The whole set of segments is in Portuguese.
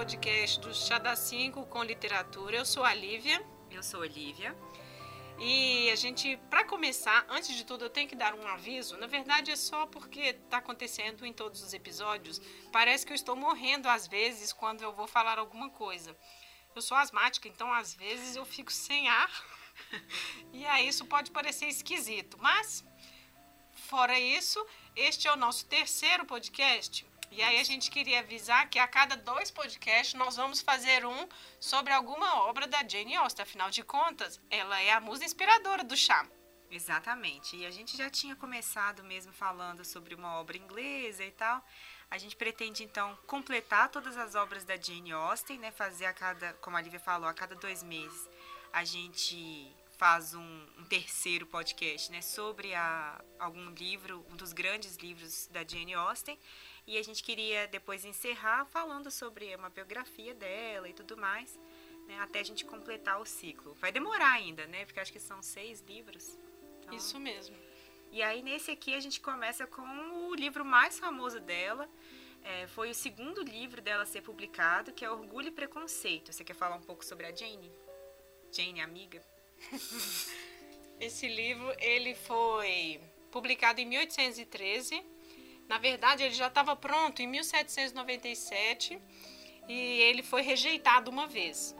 podcast do Chá da 5 com literatura. Eu sou a Lívia. Eu sou a Lívia. E a gente, para começar, antes de tudo, eu tenho que dar um aviso. Na verdade, é só porque está acontecendo em todos os episódios. Parece que eu estou morrendo às vezes quando eu vou falar alguma coisa. Eu sou asmática, então às vezes eu fico sem ar. e aí isso pode parecer esquisito. Mas, fora isso, este é o nosso terceiro podcast. E aí a gente queria avisar que a cada dois podcasts nós vamos fazer um sobre alguma obra da Jane Austen. Afinal de contas, ela é a musa inspiradora do chá. Exatamente. E a gente já tinha começado mesmo falando sobre uma obra inglesa e tal. A gente pretende então completar todas as obras da Jane Austen, né? Fazer a cada, como a Lívia falou, a cada dois meses a gente faz um, um, terceiro podcast, né, sobre a, algum livro, um dos grandes livros da Jane Austen. E a gente queria depois encerrar falando sobre uma biografia dela e tudo mais, né, até a gente completar o ciclo. Vai demorar ainda, né? Porque acho que são seis livros. Então... Isso mesmo. E aí nesse aqui a gente começa com o livro mais famoso dela. É, foi o segundo livro dela ser publicado, que é Orgulho e Preconceito. Você quer falar um pouco sobre a Jane? Jane, amiga? Esse livro ele foi publicado em 1813 na verdade, ele já estava pronto em 1797 e ele foi rejeitado uma vez.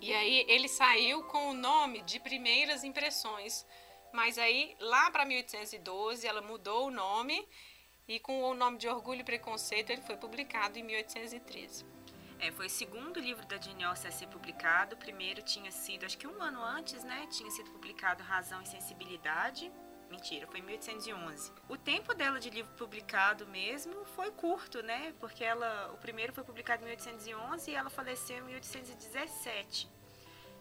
E aí ele saiu com o nome de Primeiras Impressões, mas aí lá para 1812 ela mudou o nome e com o nome de Orgulho e Preconceito ele foi publicado em 1813. É, foi o segundo livro da Jane Austen a ser publicado. O primeiro tinha sido, acho que um ano antes, né? Tinha sido publicado Razão e Sensibilidade, Mentira, foi em 1811. O tempo dela de livro publicado mesmo foi curto, né? Porque ela, o primeiro foi publicado em 1811 e ela faleceu em 1817.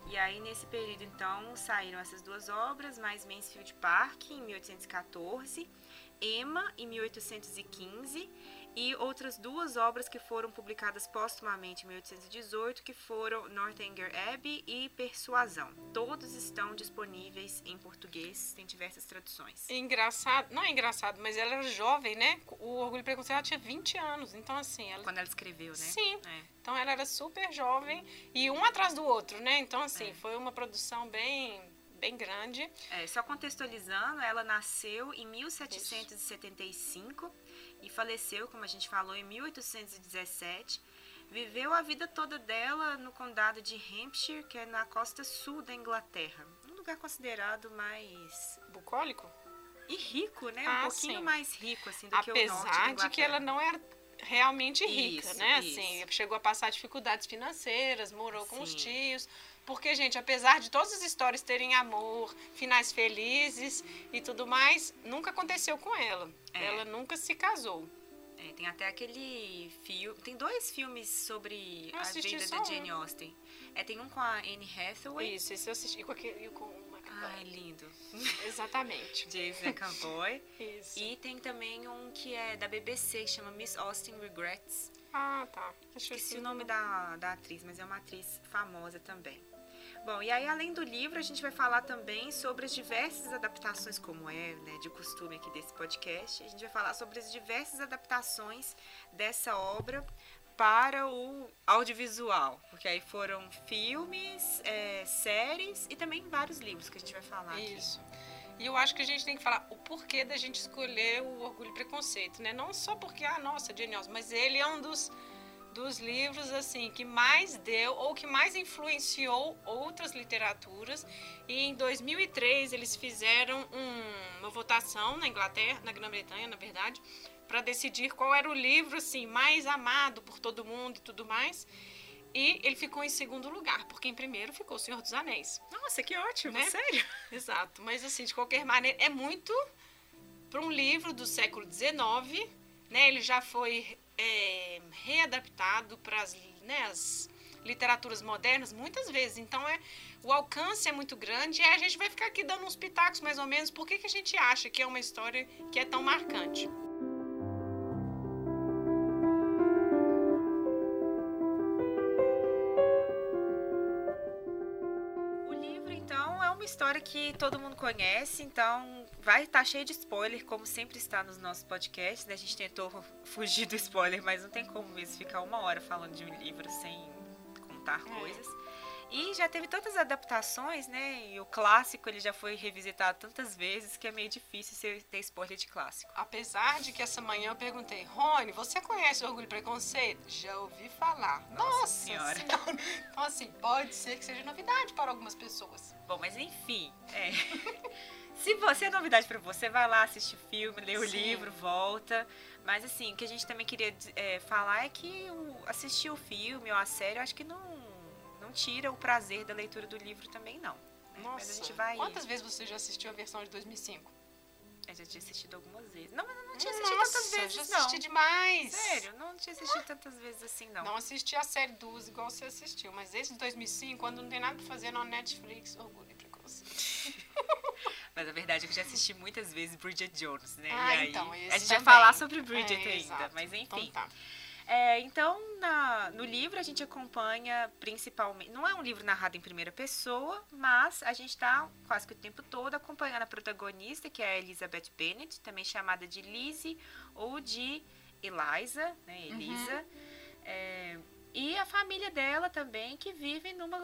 E aí, nesse período, então, saíram essas duas obras, mais Mansfield Park, em 1814, Emma, em 1815, e outras duas obras que foram publicadas póstumamente em 1818, que foram Northanger Abbey e Persuasão. Todos estão disponíveis em português, tem diversas traduções. Engraçado, não é engraçado, mas ela era jovem, né? O Orgulho e Preconceito ela tinha 20 anos, então assim... Ela... Quando ela escreveu, né? Sim, é. então ela era super jovem e um atrás do outro, né? Então assim, é. foi uma produção bem bem grande. É, só contextualizando, ela nasceu em 1775 Isso e faleceu, como a gente falou, em 1817. Viveu a vida toda dela no condado de Hampshire, que é na costa sul da Inglaterra. Um lugar considerado mais. bucólico? E rico, né? Ah, um pouquinho sim. mais rico, assim, do Apesar que o norte Apesar de que ela não era realmente rica, isso, né? Isso. Assim, chegou a passar dificuldades financeiras, morou sim. com os tios. Porque, gente, apesar de todas as histórias terem amor, finais felizes e tudo mais, nunca aconteceu com ela. É. Ela nunca se casou. É, tem até aquele filme. Tem dois filmes sobre a vida da Jane Austen. É, tem um com a Anne Hathaway. Isso, esse eu assisti. E com, aquele, com ah, é lindo. Exatamente. James McAvoy. Isso. E tem também um que é da BBC, que chama Miss Austen Regrets. Ah, tá. Esqueci o nome da, da atriz, mas é uma atriz famosa também. Bom, e aí além do livro, a gente vai falar também sobre as diversas adaptações, como é né, de costume aqui desse podcast. A gente vai falar sobre as diversas adaptações dessa obra para o audiovisual, porque aí foram filmes, é, séries e também vários livros que a gente vai falar Isso. Aqui. E eu acho que a gente tem que falar o porquê da gente escolher o Orgulho e Preconceito, né? Não só porque, ah, nossa, Jane Austen, mas ele é um dos dos livros assim que mais deu ou que mais influenciou outras literaturas. E em 2003 eles fizeram um, uma votação na Inglaterra, na Grã-Bretanha, na verdade, para decidir qual era o livro assim mais amado por todo mundo e tudo mais. E ele ficou em segundo lugar, porque em primeiro ficou O Senhor dos Anéis. Nossa, que ótimo, né? sério? Exato. Mas assim, de qualquer maneira, é muito para um livro do século XIX, né? Ele já foi é, readaptado para as, né, as literaturas modernas muitas vezes. Então é o alcance é muito grande e a gente vai ficar aqui dando uns pitacos mais ou menos por que, que a gente acha que é uma história que é tão marcante. O livro então é uma história que todo mundo conhece, então vai estar tá cheio de spoiler, como sempre está nos nossos podcasts, né? A gente tentou fugir do spoiler, mas não tem como mesmo ficar uma hora falando de um livro sem contar é. coisas. E já teve tantas adaptações, né? E o clássico ele já foi revisitado tantas vezes que é meio difícil ter spoiler de clássico. Apesar de que essa manhã eu perguntei, Rony, você conhece Orgulho e Preconceito? Já ouvi falar. Nossa, Nossa senhora. senhora. Então, assim, pode ser que seja novidade para algumas pessoas. Bom, mas enfim, é. Se você é novidade para você, vai lá assistir o filme, lê o Sim. livro, volta. Mas assim, o que a gente também queria é, falar é que o, assistir o filme ou a série, eu acho que não não tira o prazer da leitura do livro também, não. Né? Nossa, Mas a gente vai... quantas vezes você já assistiu a versão de 2005? Eu já tinha assistido algumas vezes. Não, mas eu não tinha assistido Nossa, tantas vezes, já assisti não. demais. Sério, não tinha assistido tantas vezes assim, não. Não assisti a série dos igual você assistiu, mas desde 2005, quando não tem nada pra fazer na Netflix, orgulho e preconceito. mas a verdade é que eu já assisti muitas vezes Bridget Jones, né? Ah, e aí, então, a gente também. vai falar sobre Bridget é, ainda, exato. mas enfim. Então tá. É, então, na, no livro a gente acompanha principalmente. Não é um livro narrado em primeira pessoa, mas a gente está quase que o tempo todo acompanhando a protagonista, que é a Elizabeth Bennet, também chamada de Lizzie ou de Eliza, né? Elisa. Uhum. É, e a família dela também, que vive numa,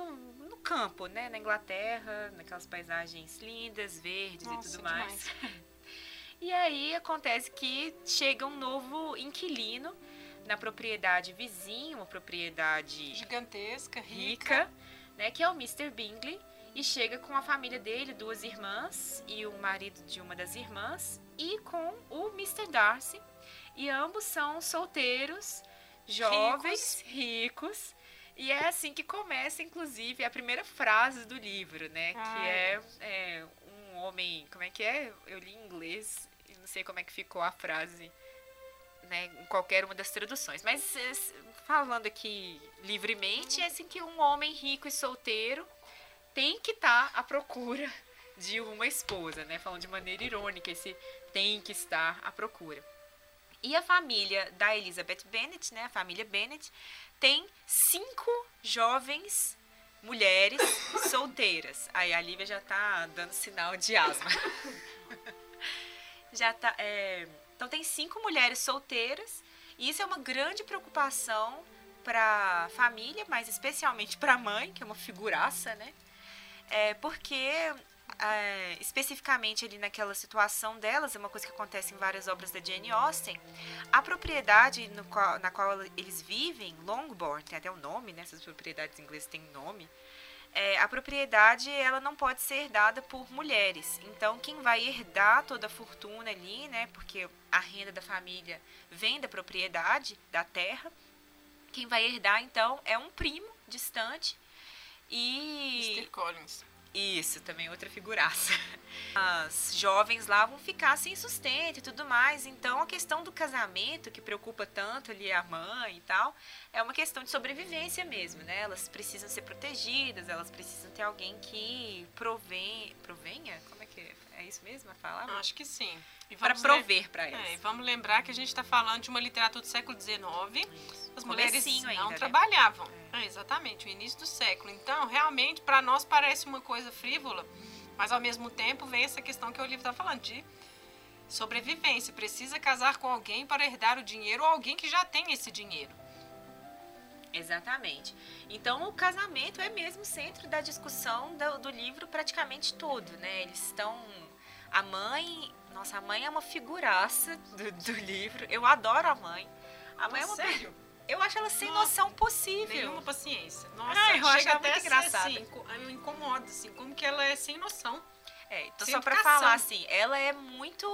campo, né? Na Inglaterra, naquelas paisagens lindas, verdes Nossa, e tudo mais. Demais. E aí acontece que chega um novo inquilino na propriedade vizinha, uma propriedade gigantesca, rica, rica, né, que é o Mr. Bingley, e chega com a família dele, duas irmãs e o marido de uma das irmãs, e com o Mr. Darcy, e ambos são solteiros, jovens, ricos, ricos e é assim que começa, inclusive, a primeira frase do livro, né? Que é, é um homem. Como é que é? Eu li em inglês e não sei como é que ficou a frase né, em qualquer uma das traduções. Mas falando aqui livremente, é assim que um homem rico e solteiro tem que estar tá à procura de uma esposa, né? Falando de maneira irônica, esse tem que estar à procura. E a família da Elizabeth Bennet, né, a família Bennet, tem cinco jovens mulheres solteiras. Aí a Lívia já tá dando sinal de asma. já tá. É, então tem cinco mulheres solteiras e isso é uma grande preocupação para família, mas especialmente para a mãe, que é uma figuraça, né? É porque é, especificamente ali naquela situação delas, é uma coisa que acontece em várias obras da Jane Austen, a propriedade qual, na qual eles vivem, Longbourn, tem até o nome, né? Essas propriedades inglesas têm nome é, a propriedade ela não pode ser herdada por mulheres. Então, quem vai herdar toda a fortuna ali, né? Porque a renda da família vem da propriedade, da terra. Quem vai herdar, então, é um primo distante. E. Mr. Collins. Isso, também outra figuraça. As jovens lá vão ficar sem sustento e tudo mais. Então, a questão do casamento, que preocupa tanto ali a mãe e tal, é uma questão de sobrevivência mesmo, né? Elas precisam ser protegidas, elas precisam ter alguém que provém, provenha? Como é que é? É isso mesmo a falar? Acho que sim. Para prover para elas. É, vamos lembrar que a gente está falando de uma literatura do século XIX. Isso. As mulheres não ainda, né? trabalhavam. É. É, exatamente, o início do século. Então, realmente, para nós parece uma coisa frívola, mas ao mesmo tempo vem essa questão que o livro está falando de sobrevivência. Precisa casar com alguém para herdar o dinheiro ou alguém que já tem esse dinheiro. Exatamente. Então, o casamento é mesmo centro da discussão do, do livro praticamente todo, né? Eles estão... A mãe... Nossa, a mãe é uma figuraça do, do livro. Eu adoro a mãe. A mãe é uma... Sério? Eu acho ela sem Nossa, noção possível. Nenhuma paciência. Nossa, Ai, eu acho muito engraçada. Assim, me incomoda, assim, como que ela é sem noção. É, então sem só para falar assim, ela é muito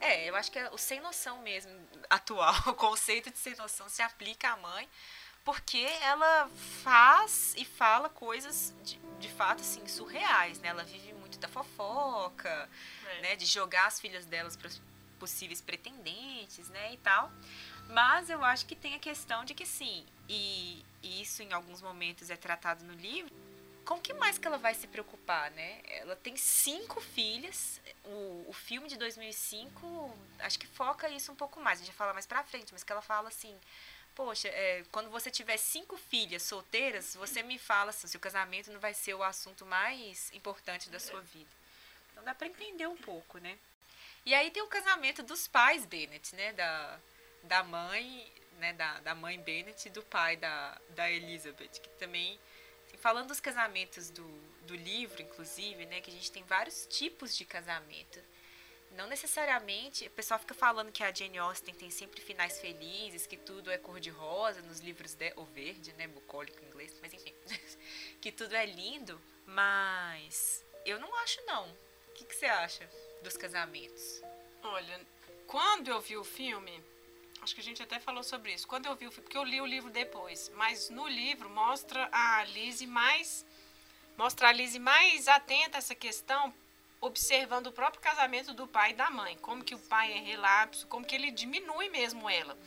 é, eu acho que é o sem noção mesmo, atual, o conceito de sem noção se aplica à mãe, porque ela faz e fala coisas de, de fato assim surreais, né? Ela vive muito da fofoca, é. né, de jogar as filhas delas para possíveis pretendentes, né, e tal. Mas eu acho que tem a questão de que sim, e, isso em alguns momentos é tratado no livro. Com que mais que ela vai se preocupar, né? Ela tem cinco filhas. O, o filme de 2005 acho que foca isso um pouco mais. A gente vai falar mais pra frente, mas que ela fala assim: Poxa, é, quando você tiver cinco filhas solteiras, você me fala assim, se o casamento não vai ser o assunto mais importante da sua vida. Então dá para entender um pouco, né? E aí tem o casamento dos pais Bennett, né? Da, da mãe, né? Da, da mãe Bennett e do pai da, da Elizabeth, que também assim, falando dos casamentos do, do livro, inclusive, né, que a gente tem vários tipos de casamento. Não necessariamente, o pessoal fica falando que a Jane Austen tem sempre finais felizes, que tudo é cor-de-rosa nos livros de, ou verde, né, bucólico em inglês, mas enfim, que tudo é lindo, mas eu não acho não. O que, que você acha dos casamentos? Olha, quando eu vi o filme, acho que a gente até falou sobre isso. Quando eu vi o filme, porque eu li o livro depois, mas no livro mostra a Lizzie mais mostra a Lizzie mais atenta a essa questão observando o próprio casamento do pai e da mãe, como que o pai é relapso, como que ele diminui mesmo ela.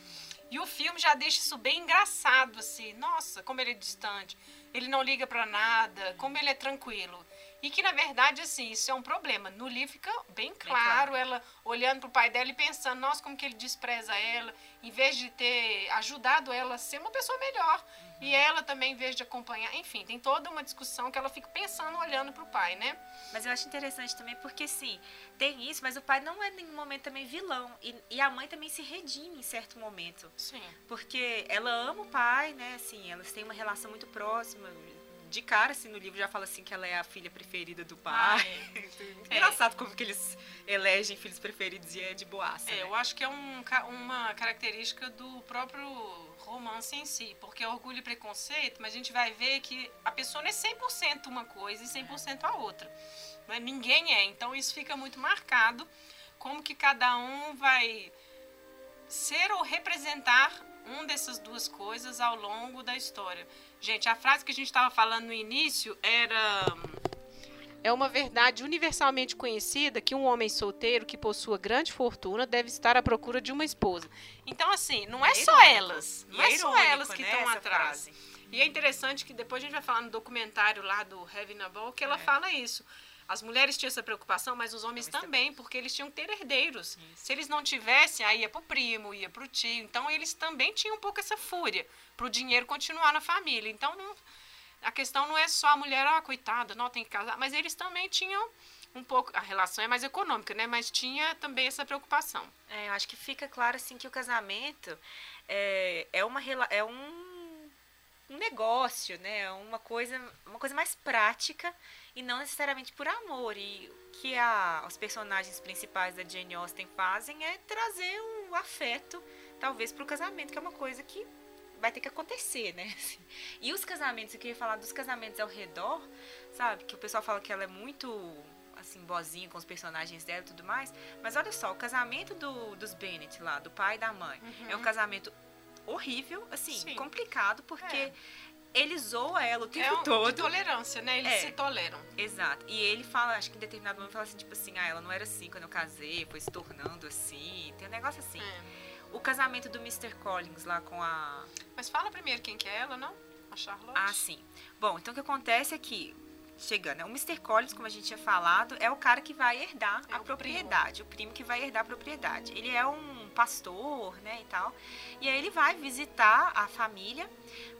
E o filme já deixa isso bem engraçado, assim, nossa, como ele é distante, ele não liga para nada, como ele é tranquilo. E que, na verdade, assim, isso é um problema. No livro fica bem claro, bem claro. ela olhando pro pai dela e pensando, nossa, como que ele despreza ela, em vez de ter ajudado ela a ser uma pessoa melhor. Uhum. E ela também, em vez de acompanhar, enfim, tem toda uma discussão que ela fica pensando, olhando pro pai, né? Mas eu acho interessante também porque, sim, tem isso, mas o pai não é em nenhum momento também vilão. E, e a mãe também se redime em certo momento. Sim. Porque ela ama o pai, né? Assim, elas têm uma relação muito próxima de cara, assim, no livro já fala assim que ela é a filha preferida do pai. Ah, é. Engraçado como que eles elegem filhos preferidos e é de boaça. É, né? eu acho que é um, uma característica do próprio romance em si, porque é orgulho e preconceito, mas a gente vai ver que a pessoa não é 100% uma coisa e 100% a outra. Não é? Ninguém é, então isso fica muito marcado como que cada um vai ser ou representar um dessas duas coisas ao longo da história. Gente, a frase que a gente estava falando no início era. É uma verdade universalmente conhecida que um homem solteiro que possua grande fortuna deve estar à procura de uma esposa. Então, assim, não é, é só elas. Não é, é só elas que estão né, atrás. Frase. E é interessante que depois a gente vai falar no documentário lá do Heavy Naval que ela é. fala isso. As mulheres tinham essa preocupação, mas os homens também, também, porque eles tinham que ter herdeiros. Isso. Se eles não tivessem, aí ia pro primo, ia pro tio. Então eles também tinham um pouco essa fúria pro dinheiro continuar na família. Então não, a questão não é só a mulher, ah, coitada, não tem que casar, mas eles também tinham um pouco, a relação é mais econômica, né? Mas tinha também essa preocupação. É, eu acho que fica claro assim que o casamento é, é uma é um um negócio, né? Uma coisa, uma coisa mais prática e não necessariamente por amor. E o que a, os personagens principais da Jane Austen fazem é trazer o afeto, talvez, para o casamento, que é uma coisa que vai ter que acontecer, né? E os casamentos, eu queria falar dos casamentos ao redor, sabe? Que o pessoal fala que ela é muito assim, boazinha com os personagens dela e tudo mais. Mas olha só, o casamento do, dos Bennett lá, do pai e da mãe, uhum. é um casamento horrível, assim, Sim. complicado, porque é. Ele zoa ela o tempo é um, todo. De tolerância, né? Eles é. se toleram. Exato. E ele fala, acho que em determinado momento, fala assim, tipo assim, ah, ela não era assim quando eu casei, foi se tornando assim. Tem um negócio assim. É. O casamento do Mr. Collins lá com a. Mas fala primeiro quem que é ela, não? A Charlotte? Ah, sim. Bom, então o que acontece é que chegando. Né? O Mr. Collins, como a gente tinha falado, é o cara que vai herdar é a propriedade, primo. o primo que vai herdar a propriedade. Ele é um pastor, né, e tal. E aí ele vai visitar a família,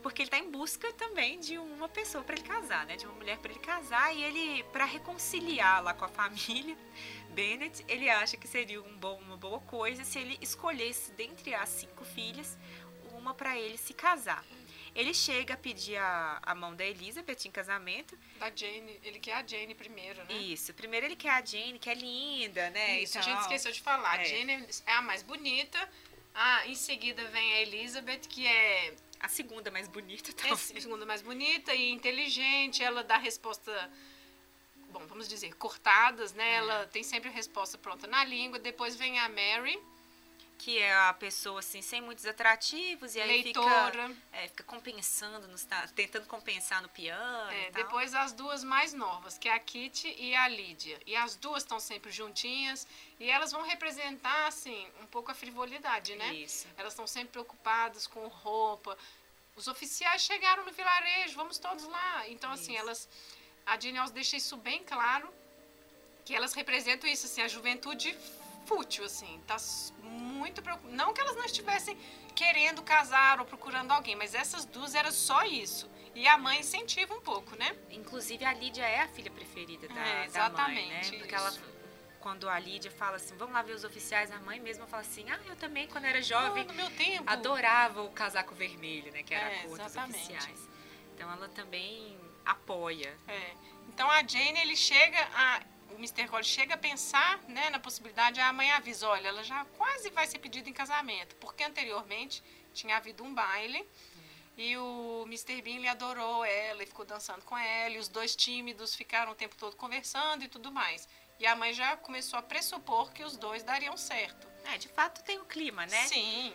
porque ele está em busca também de uma pessoa para ele casar, né, de uma mulher para ele casar, e ele para reconciliar lá com a família Bennett, ele acha que seria um bom, uma boa coisa se ele escolhesse dentre as cinco filhas uma para ele se casar. Ele chega a pedir a, a mão da Elizabeth em casamento. Da Jane, ele quer a Jane primeiro, né? Isso, primeiro ele quer a Jane, que é linda, né? Isso, a gente esqueceu de falar. É. A Jane é a mais bonita. Ah, em seguida vem a Elizabeth, que é a segunda mais bonita também. É a segunda mais bonita e inteligente. Ela dá resposta, bom, vamos dizer, cortadas, né? É. Ela tem sempre a resposta pronta na língua. Depois vem a Mary, que é a pessoa assim sem muitos atrativos e aí Leitora. fica, é, fica compensando, nos, tentando compensar no piano. É, depois as duas mais novas, que é a Kitty e a Lídia. E as duas estão sempre juntinhas e elas vão representar assim um pouco a frivolidade, né? Isso. Elas estão sempre preocupadas com roupa. Os oficiais chegaram no vilarejo, vamos todos lá. Então assim, isso. elas a Jane deixa isso bem claro que elas representam isso assim, a juventude fútil, assim. Tá muito preocupada. Não que elas não estivessem querendo casar ou procurando alguém, mas essas duas era só isso. E a mãe incentiva um pouco, né? Inclusive a Lídia é a filha preferida da, É, da mãe, né? exatamente, Porque ela isso. quando a Lídia fala assim, vamos lá ver os oficiais, a mãe mesma fala assim, ah, eu também quando era jovem no meu tempo. adorava o casaco vermelho, né? Que era É, a cor dos exatamente. oficiais. Então ela também apoia. É. Então a Jane, ele chega a. O Mr. Cole chega a pensar né, na possibilidade, a mãe avisa, olha, ela já quase vai ser pedida em casamento, porque anteriormente tinha havido um baile e o Mr. Bean ele adorou ela e ficou dançando com ela, e os dois tímidos ficaram o tempo todo conversando e tudo mais. E a mãe já começou a pressupor que os dois dariam certo. É, de fato tem o clima, né? Sim.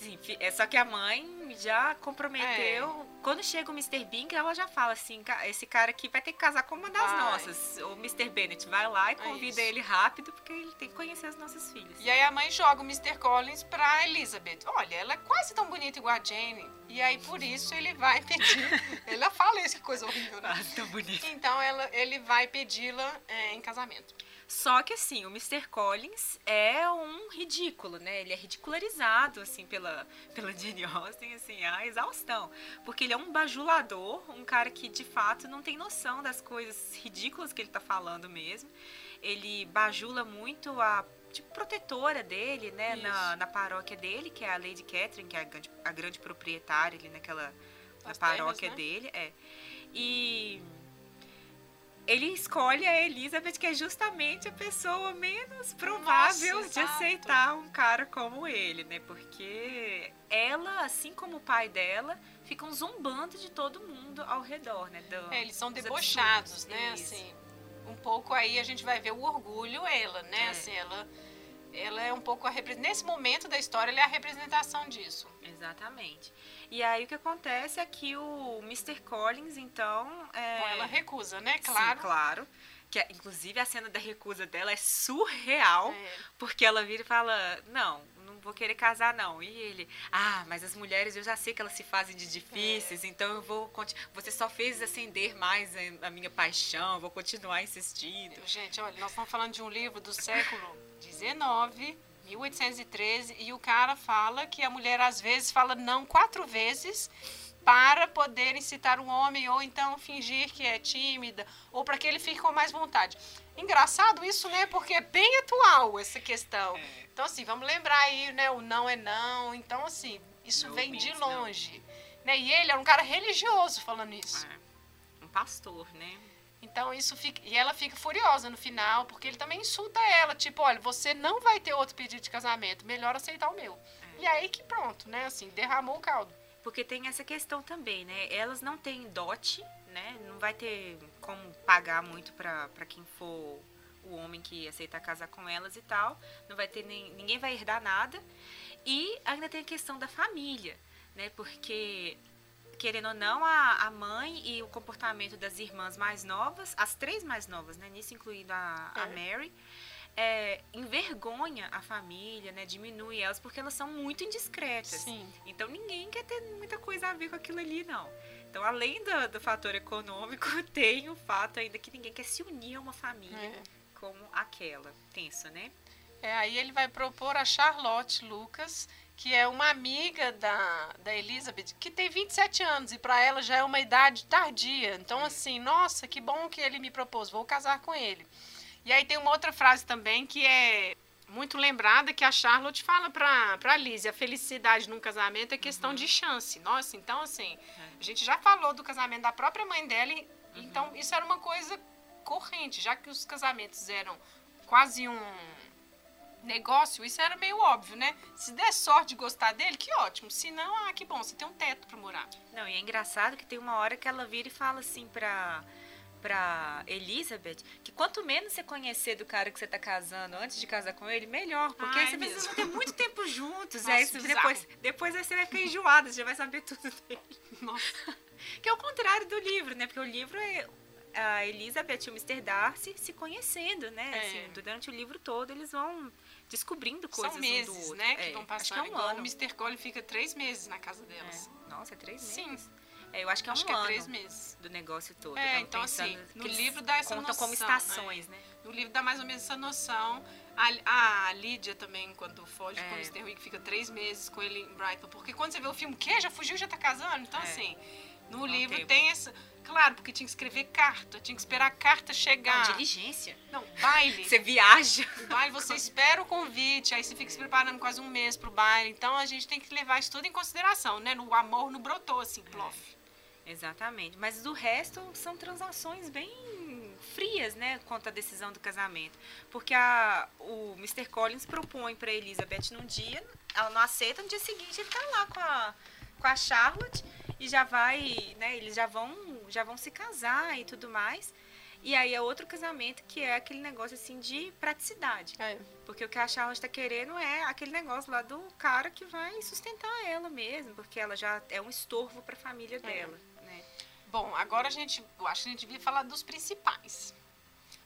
Sim, é só que a mãe já comprometeu. Quando chega o Mr. Bean, ela já fala assim, "Ca- esse cara aqui vai ter que casar com uma das Vai. nossas. O Mr. Bennett vai lá e convida isso. ele rápido, porque ele tem que conhecer as nossas filhas. E aí a mãe joga o Mr. Collins pra Elizabeth. Olha, ela é quase tão bonita igual a Jane. E aí por isso ele vai pedir. ela fala isso, que coisa horrível, né? Ah, tão bonito. Então ela, ele vai pedi-la é, em casamento. Só que assim, o Mr. Collins é um ridículo, né? Ele é ridicularizado, assim, pela, pela Jane Austen, assim, a exaustão. Porque ele é um bajulador, um cara que, de fato, não tem noção das coisas ridículas que ele tá falando mesmo. Ele bajula muito a tipo, protetora dele, né? Na, na paróquia dele, que é a Lady Catherine, que é a grande, a grande proprietária ali naquela na paróquia terras, né? dele. É. E ele escolhe a Elizabeth, que é justamente a pessoa menos provável Nossa, de exato. aceitar um cara como ele, né? Porque ela, assim como o pai dela, ficam zombando de todo mundo ao redor, né? Do- É, eles são dos debochados, absurdos. né? Assim, um pouco aí a gente vai ver o orgulho ela, né? É. Assim, ela, ela é um pouco a nesse momento da história ela é a representação disso. Exatamente. E aí o que acontece é que o Mr. Collins, então. É... Bom, ela recusa, né? Sim, Claro. claro. Que, é- inclusive a cena da recusa dela é surreal. É. Porque ela vira e fala: Não, não vou querer casar, não. E ele: Ah, mas as mulheres eu já sei que elas se fazem de difíceis, então eu vou. Você só fez acender mais a a minha paixão, vou continuar insistindo. Gente, olha, nós estamos falando de um livro do século XIX, 1813, e o cara fala que a mulher às vezes fala não quatro vezes para poder incitar um homem ou então fingir que é tímida ou para que ele fique com mais vontade. Engraçado isso, né? Porque é bem atual essa questão. É. Então assim, vamos lembrar aí, né? O não é não. Então assim, isso vem de não. longe. Né? E ele era um cara religioso falando isso. É, um pastor, né? Então isso fica. E ela fica furiosa no final, porque ele também insulta ela. Tipo, olha, você não vai ter outro pedido de casamento. Melhor aceitar o meu. E aí que pronto, né? Assim, derramou o caldo. Porque tem essa questão também, né? Elas não têm dote, né? Não vai ter como pagar muito pra pra quem for o homem que aceitar casar com elas e tal. Não vai ter nem. Ninguém vai herdar nada. E ainda tem a questão da família, né? Porque, querendo ou não, a, a mãe e o comportamento das irmãs mais novas, as três mais novas, né? Nisso incluindo a, a É. Mary, é, envergonha a família, né? Diminui elas porque elas são muito indiscretas. Sim. Então ninguém quer ter muita coisa a ver com aquilo ali, não. Então, além do, do fator econômico, tem o fato ainda que ninguém quer se unir a uma família É. como aquela. Tenso, né? É, aí ele vai propor a Charlotte Lucas, que é uma amiga da, da Elizabeth, que tem 27 anos e para ela já é uma idade tardia. Então, assim, nossa, que bom que ele me propôs, vou casar com ele. E aí tem uma outra frase também que é muito lembrada, que a Charlotte fala pra, pra Liz, a felicidade num casamento é questão de chance. Nossa, então, assim, a gente já falou do casamento da própria mãe dela, e- então isso era uma coisa corrente, já que os casamentos eram quase um negócio, isso era meio óbvio, né? Se der sorte de gostar dele, que ótimo. Se não, ah, que bom, você tem um teto pra morar. Não, e é engraçado que tem uma hora que ela vira e fala assim pra, pra Elizabeth que quanto menos você conhecer do cara que você tá casando antes de casar com ele, melhor. Porque Ah, aí é você vão ter muito tempo juntos. Nossa, aí você- bizarro. depois, depois aí você vai ficar enjoada, você já vai saber tudo dele. Nossa. Que é o contrário do livro, né? Porque o livro é a Elizabeth e o Mr. Darcy se conhecendo, né? É. Assim, durante o livro todo eles vão descobrindo coisas São um do meses, outro. né, que É, vão acho passar. que é um ano. o Mr. Cole fica três meses na casa delas. É. Nossa, é três Sim. meses? É, eu acho que é Acho um que é três meses. do negócio todo. É, então, assim, no que livro dá essa contam como noção, estações, né? No livro dá mais ou menos essa noção. A, a Lídia também, quando foge com o É. Mr. Wick, fica três meses com ele em Brighton. Porque quando você vê o filme, o quê? Já fugiu, já tá casando? Então, É. assim, No Não livro tempo. tem essa. Claro, porque tinha que escrever carta, tinha que esperar a carta chegar. Não, diligência. Não, baile. Você viaja. O baile você espera o convite, aí você fica se preparando quase um mês pro baile. Então a gente tem que levar isso tudo em consideração, né? No amor não brotou assim, plof. Exatamente. Mas do resto são transações bem frias, né, quanto à decisão do casamento. Porque a, o Mr. Collins propõe para Elizabeth num dia, ela não aceita, no dia seguinte ele tá lá com a, com a Charlotte e já vai, né, eles já vão, já vão se casar e tudo mais. E aí é outro casamento que é aquele negócio assim de praticidade. É. Porque o que a Charlotte tá querendo é aquele negócio lá do cara que vai sustentar ela mesmo, porque ela já é um estorvo para a família dela, né? Bom, agora a gente. Eu acho que a gente devia falar dos principais.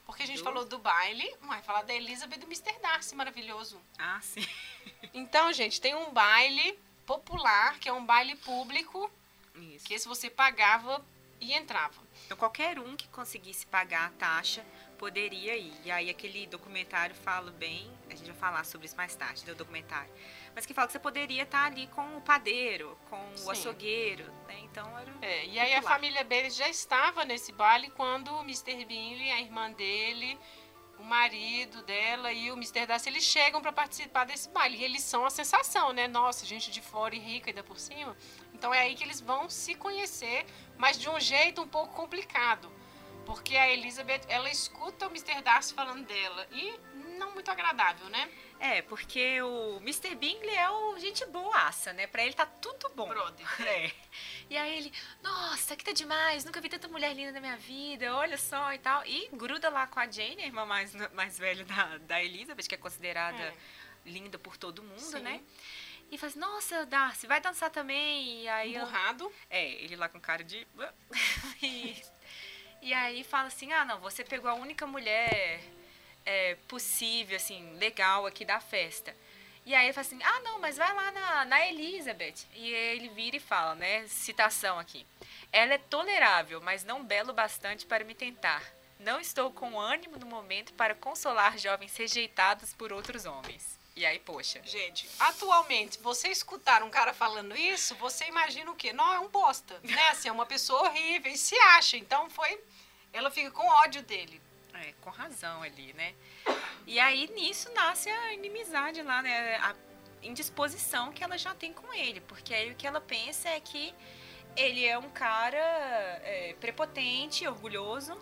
Porque a gente Do? falou do baile, vai falar da Elizabeth e do Mr. Darcy, maravilhoso. Ah, sim. Então, gente, tem um baile popular, que é um baile público, Isso. que esse você pagava e entrava. Então, qualquer um que conseguisse pagar a taxa poderia ir. E aí, aquele documentário fala bem, a gente vai falar sobre isso mais tarde, do documentário. Mas que fala que você poderia estar ali com o padeiro, com o Sim. açougueiro, né? Então, era... É, e aí a família deles já estava nesse baile quando o Mr. Bingley, a irmã dele, o marido dela e o Mr. Darcy, eles chegam para participar desse baile. E eles são a sensação, né? Nossa, gente de fora e rica ainda por cima. Então é aí que eles vão se conhecer, mas de um jeito um pouco complicado. Porque a Elizabeth, ela escuta o Mr. Darcy falando dela. E não muito agradável, né? É, porque o Mr. Bingley é o gente boaça, né? Pra ele tá tudo bom. Brother. É. E aí ele, nossa, que tá demais, nunca vi tanta mulher linda na minha vida, olha só e tal. E gruda lá com a Jane, a irmã mais, mais velha da, da Elizabeth, que é considerada É. linda por todo mundo, Sim. né? E faz, nossa, Darcy, vai dançar também? E aí, ela- Emburrado. é, ele lá com cara de. e, e aí fala assim: ah, não, você pegou a única mulher é, possível, assim, legal aqui da festa. E aí ele fala assim: ah, não, mas vai lá na, na Elizabeth. E ele vira e fala, né? Citação aqui. Ela é tolerável, mas não belo bastante para me tentar. Não estou com ânimo no momento para consolar jovens rejeitados por outros homens. E aí, poxa. Gente, atualmente, você escutar um cara falando isso, você imagina o quê? Não, é um bosta, né? Assim, é uma pessoa horrível e se acha. Então foi. Ela fica com ódio dele. É, com razão ali, né? E aí nisso nasce a inimizade lá, né? A indisposição que ela já tem com ele. Porque aí o que ela pensa é que ele é um cara é, prepotente, orgulhoso.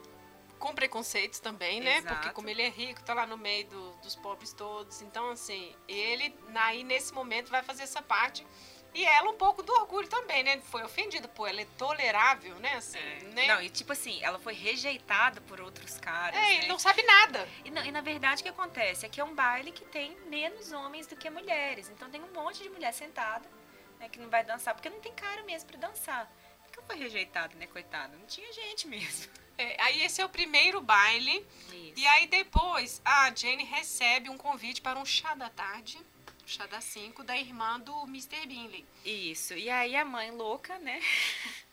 Com preconceitos também, né? Exato. Porque como ele é rico, tá lá no meio do- dos pobres todos. Então, assim, ele aí nesse momento vai fazer essa parte. E ela um pouco do orgulho também, né? Foi ofendida, pô, ela é tolerável, né? Assim, né? É. Não, e tipo assim, ela foi rejeitada por outros caras. é, né? ele não sabe nada. E, não- e na verdade o que acontece é que é um baile que tem menos homens do que mulheres. Então tem um monte de mulher sentada, né, que não vai dançar, porque não tem cara mesmo pra dançar. Porque foi rejeitado, né, coitado? Não tinha gente mesmo. É, aí esse é o primeiro baile. Isso. E aí depois a Jane recebe um convite para um chá da tarde, um chá das 5, da irmã do Mr. Bingley. Isso. E aí a mãe louca, né?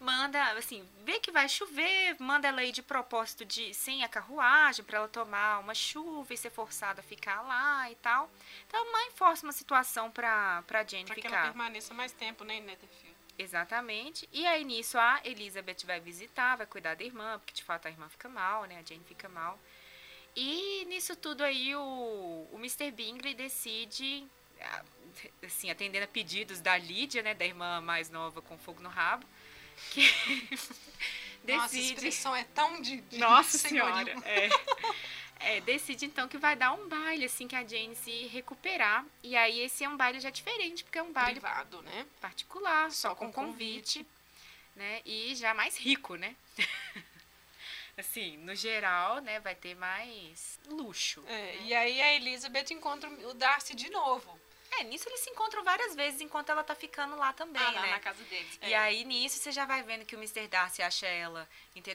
manda, assim, vê que vai chover, manda ela ir de propósito de sem a carruagem para ela tomar uma chuva e ser forçada a ficar lá e tal. Então a mãe força uma situação pra, pra Jane Para que ela ficar. permaneça mais tempo, né, Netherfield. Exatamente. E aí nisso a Elizabeth vai visitar, vai cuidar da irmã, porque de fato a irmã fica mal, né? A Jane fica mal. E nisso tudo aí o, o Mr. Bingley decide, assim, atendendo a pedidos da Lídia, né? Da irmã mais nova com fogo no rabo, que Nossa, a decide. expressão é tão de, de Nossa senhora. É. É, decide então que vai dar um baile assim que a Jane se recuperar. E aí esse é um baile já diferente, porque é um baile Privado, né? particular, só, Só com com convite, né? E já mais rico, né? assim, no geral, né, vai ter mais luxo. É, e aí a Elizabeth encontra o Darcy de novo. É, nisso eles se encontram várias vezes enquanto ela tá ficando lá também, Ah, né? na casa deles. E É. aí nisso você já vai vendo que o Mr. Darcy acha ela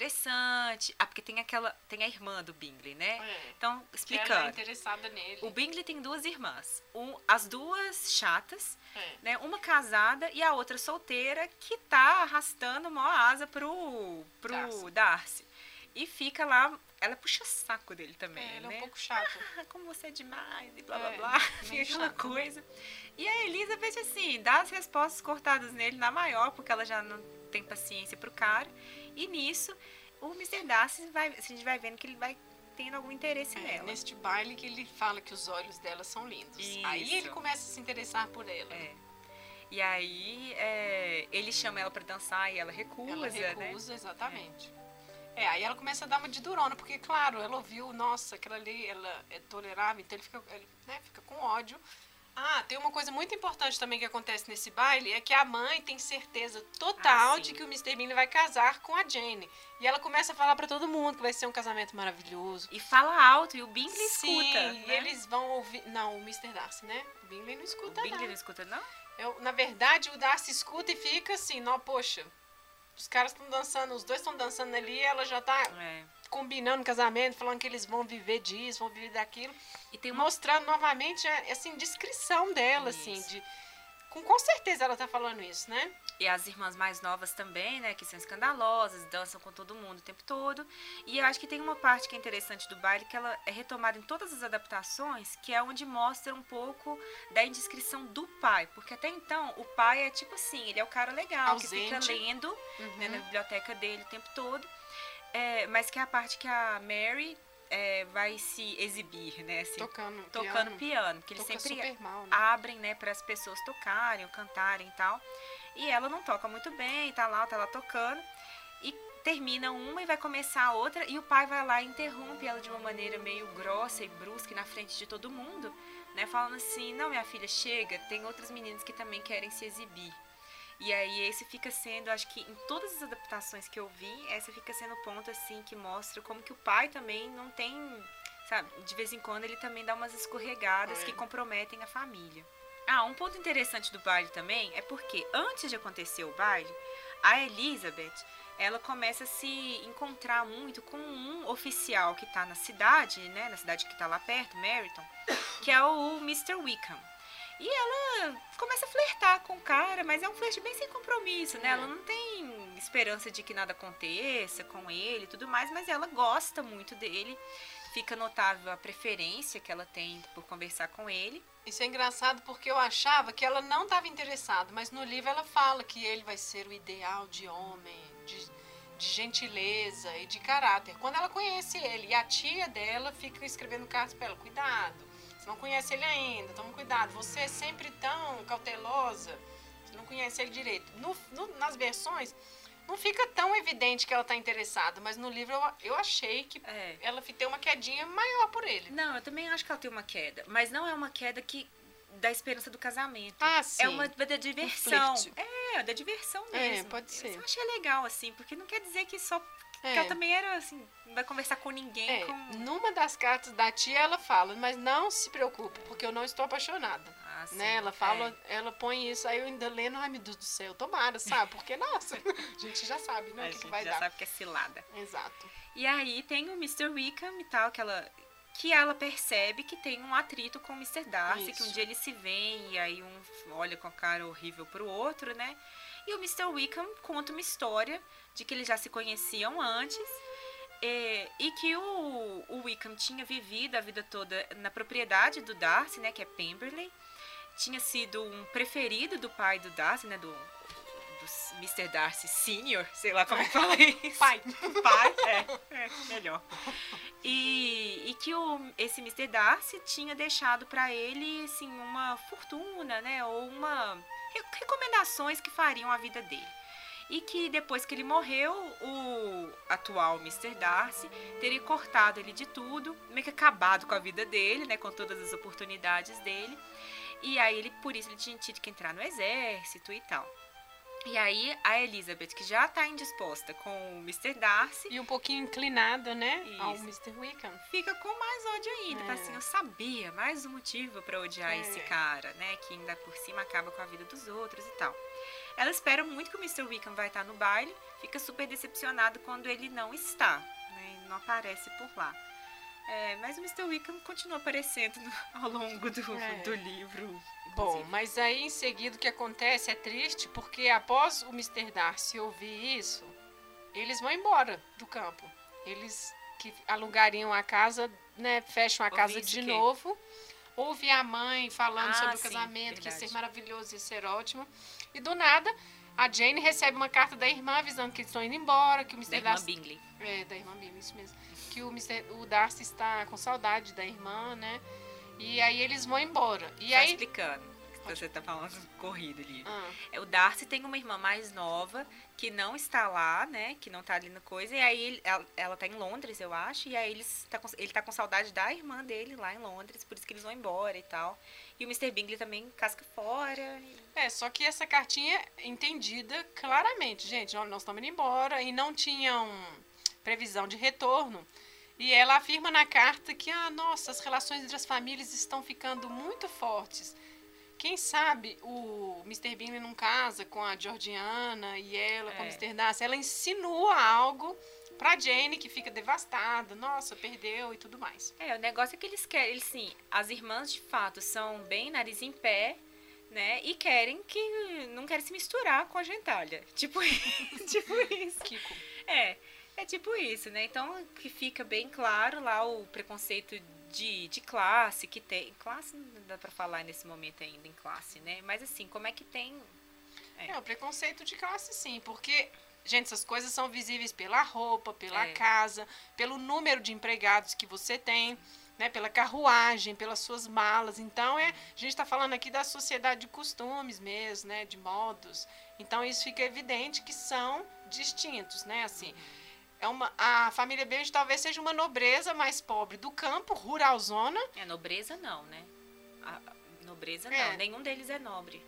interessante. Ah, porque tem aquela, tem a irmã do Bingley, né? É. Então, Que ela é explicando. interessada nele. O Bingley tem duas irmãs, um, as duas chatas, É. né? Uma casada e a outra solteira que tá arrastando uma asa pro, pro Darcy. Darcy. E fica lá, ela puxa saco dele também, É, ele é né? um pouco chato. Ah, como você é demais e blá blá É, blá. Fica aquela chato. coisa. E a Elizabeth, assim, dá as respostas cortadas nele na maior, porque ela já não tem paciência pro cara. E nisso, o Mr. Darcy vai, a gente vai vendo que ele vai tendo algum interesse É, nela. neste baile que ele fala que os olhos dela são lindos. Aí Isso. ele começa a se interessar por ela. É. E aí é, ele chama ela pra dançar e ela recusa, Ela né? recusa, exatamente. É, aí ela começa a dar uma de durona, porque, claro, ela ouviu, nossa, aquela ali, ela é tolerável, então ele fica, ele, né, fica com ódio. Ah, tem uma coisa muito importante também que acontece nesse baile, é que a mãe tem certeza total Ah, sim. de que o Mr. Bean vai casar com a Jane. E ela começa a falar pra todo mundo que vai ser um casamento maravilhoso. E fala alto, e o Bingley Sim, escuta. e né? eles vão ouvir... Não, o Mr. Darcy, né? O Bingley não O escuta, Bingley não. não escuta, não? Eu, na verdade, o Darcy escuta e fica assim, não, poxa, os caras estão dançando, os dois estão dançando ali, ela já tá É. combinando casamento, falando que eles vão viver disso, vão viver daquilo, E tem uma mostrando novamente, é, assim, descrição dela, assim, Isso. de... Com, com certeza ela tá falando isso, né? E as irmãs mais novas também, né? Que são escandalosas, dançam com todo mundo o tempo todo. E eu acho que tem uma parte que é interessante do baile, que ela é retomada em todas as adaptações, que é onde mostra um pouco da indiscrição do pai. Porque até então, o pai é tipo assim, ele é o cara legal, que fica Ausente. lendo né, na Uhum. biblioteca dele o tempo todo. É, mas que é a parte que a Mary é, vai se exibir, né? Assim, Tocando tocando piano. piano. Que eles Toca sempre mal, né? abrem, né, para as pessoas tocarem, ou cantarem e tal. E ela não toca muito bem, tá lá, tá lá tocando. E termina uma e vai começar a outra. E o pai vai lá e interrompe ela de uma maneira meio grossa e brusca na frente de todo mundo, né? Falando assim: Não, minha filha, chega, tem outras meninas que também querem se exibir. E aí esse fica sendo, acho que em todas as adaptações que eu vi, essa fica sendo o ponto assim que mostra como que o pai também não tem, sabe, de vez em quando ele também dá umas escorregadas É. que comprometem a família. Ah, um ponto interessante do baile também é porque antes de acontecer o baile, a Elizabeth, ela começa a se encontrar muito com um oficial que tá na cidade, né, na cidade que tá lá perto, Meryton, que é o Mr. Wickham. E ela começa a flertar com o cara, mas é um flerte bem sem compromisso, né? Ela não tem esperança de que nada aconteça com ele e tudo mais, mas ela gosta muito dele. Fica notável a preferência que ela tem por conversar com ele. Isso é engraçado porque eu achava que ela não estava interessada, mas no livro ela fala que ele vai ser o ideal de homem, de, de gentileza e de caráter. Quando ela conhece ele e a tia dela fica escrevendo cartas para ela, cuidado, não conhece ele ainda, toma cuidado, você é sempre tão cautelosa, você não conhece ele direito. No- no- nas versões não fica tão evidente que ela está interessada, mas no livro eu, eu achei que É. ela tem uma quedinha maior por ele. Não, eu também acho que ela tem uma queda, mas não é uma queda que dá esperança do casamento. Ah, sim. É uma da diversão. flerte. é, da diversão É, mesmo. pode ser. Eu achei legal, assim, porque não quer dizer que só. É. Que ela também era, assim, não vai conversar com ninguém. É, com... numa das cartas da tia ela fala, mas não se preocupe, porque eu não estou apaixonada. Ah, sim, né? Ela fala, é. ela põe isso, aí eu ainda lendo, ai meu Deus do céu, tomara, sabe? Porque, nossa, a gente já sabe, né, o que, que vai já dar. sabe que é cilada. Exato. E aí tem o Mr. Wickham e tal, que ela, que ela percebe que tem um atrito com o Mr. Darcy, que um Isso. dia eles se veem e aí um olha com a cara horrível pro outro, né? E o Mr. Wickham conta uma história de que eles já se conheciam antes é, e que o, o Wickham tinha vivido a vida toda na propriedade do Darcy, né? Que é Pemberley. Tinha sido um preferido do pai do Darcy, né? Do, do Mr. Darcy Senior, sei lá como é que fala isso. Pai. Pai, é, é melhor. E, e que o, esse Mr. Darcy tinha deixado pra ele, assim, uma fortuna, né? Ou uma... re- recomendações que fariam a vida dele. E que depois que ele morreu, o atual Mr. Darcy teria cortado ele de tudo, meio que acabado com a vida dele, né? Com todas as oportunidades dele. E aí ele, por isso, ele tinha tido que entrar no exército e tal. E aí a Elizabeth, que já tá indisposta com o Mr. Darcy, E um pouquinho inclinada, né, ao Isso. Mr. Wickham. fica com mais ódio ainda. Fala É. assim, eu sabia, mais um motivo pra odiar É. esse cara, né? Que ainda por cima acaba com a vida dos outros e tal. Ela espera muito que o Mr. Wickham vai estar no baile, fica super decepcionada quando ele não está, né? Não aparece por lá. É, mas o Mr. Wickham continua aparecendo ao longo do, É. do livro. Bom, mas aí em seguida o que acontece é triste, porque após o Mr. Darcy ouvir isso, eles vão embora do campo. Eles que alugariam a casa, né, fecham a casa de que- novo. Ouve a mãe falando Ah, sobre o sim, casamento, que ia ser maravilhoso, ia ser ótimo. E do nada, A Jane recebe uma carta da irmã avisando que eles estão indo embora, que o Mr. Da irmã Darcy... Bingley. É, da irmã Bingley, isso mesmo. Que o, Mr. o Darcy está com saudade da irmã, né? E aí eles vão embora. E Só aí... explicando. Você tá falando corrido ali. É, O Darcy tem uma irmã mais nova que não está lá, né? Que não tá ali na coisa. E aí ela, ela tá em Londres, eu acho. E aí eles tá com- ele tá com saudade da irmã dele lá em Londres. Por isso que eles vão embora e tal. E o Mr. Bingley também casca fora. e- É, só que essa cartinha é entendida claramente. Gente, nós estamos indo embora e não tinham previsão de retorno. E ela afirma na carta que, ah, nossa, as relações entre as famílias estão ficando muito fortes. Quem sabe o Mr. Bingley não casa com a Georgiana e ela com o É. Mr. Darcy. Ela insinua algo pra Jane que fica devastada. Nossa, perdeu e tudo mais. É, o negócio é que eles querem, eles, sim, as irmãs de fato são bem nariz em pé, né? E querem que. não querem se misturar com a gentalha. Tipo, tipo isso. Kiko. É, é tipo isso, né? Então, que fica bem claro lá o preconceito de, de classe que tem. Classe não dá pra falar nesse momento ainda em classe, né? Mas assim, como é que tem. É, o preconceito de classe sim, porque, gente, essas coisas são visíveis pela roupa, pela É. casa, pelo número de empregados que você tem, né, pela carruagem, pelas suas malas. Então, é, a gente está falando aqui da sociedade de costumes mesmo, né, de modos. Então, isso fica evidente que são distintos, né, assim. É uma, a família Benji talvez seja uma nobreza mais pobre do campo, ruralzona, É, nobreza não, né? A, nobreza É. não, nenhum deles é nobre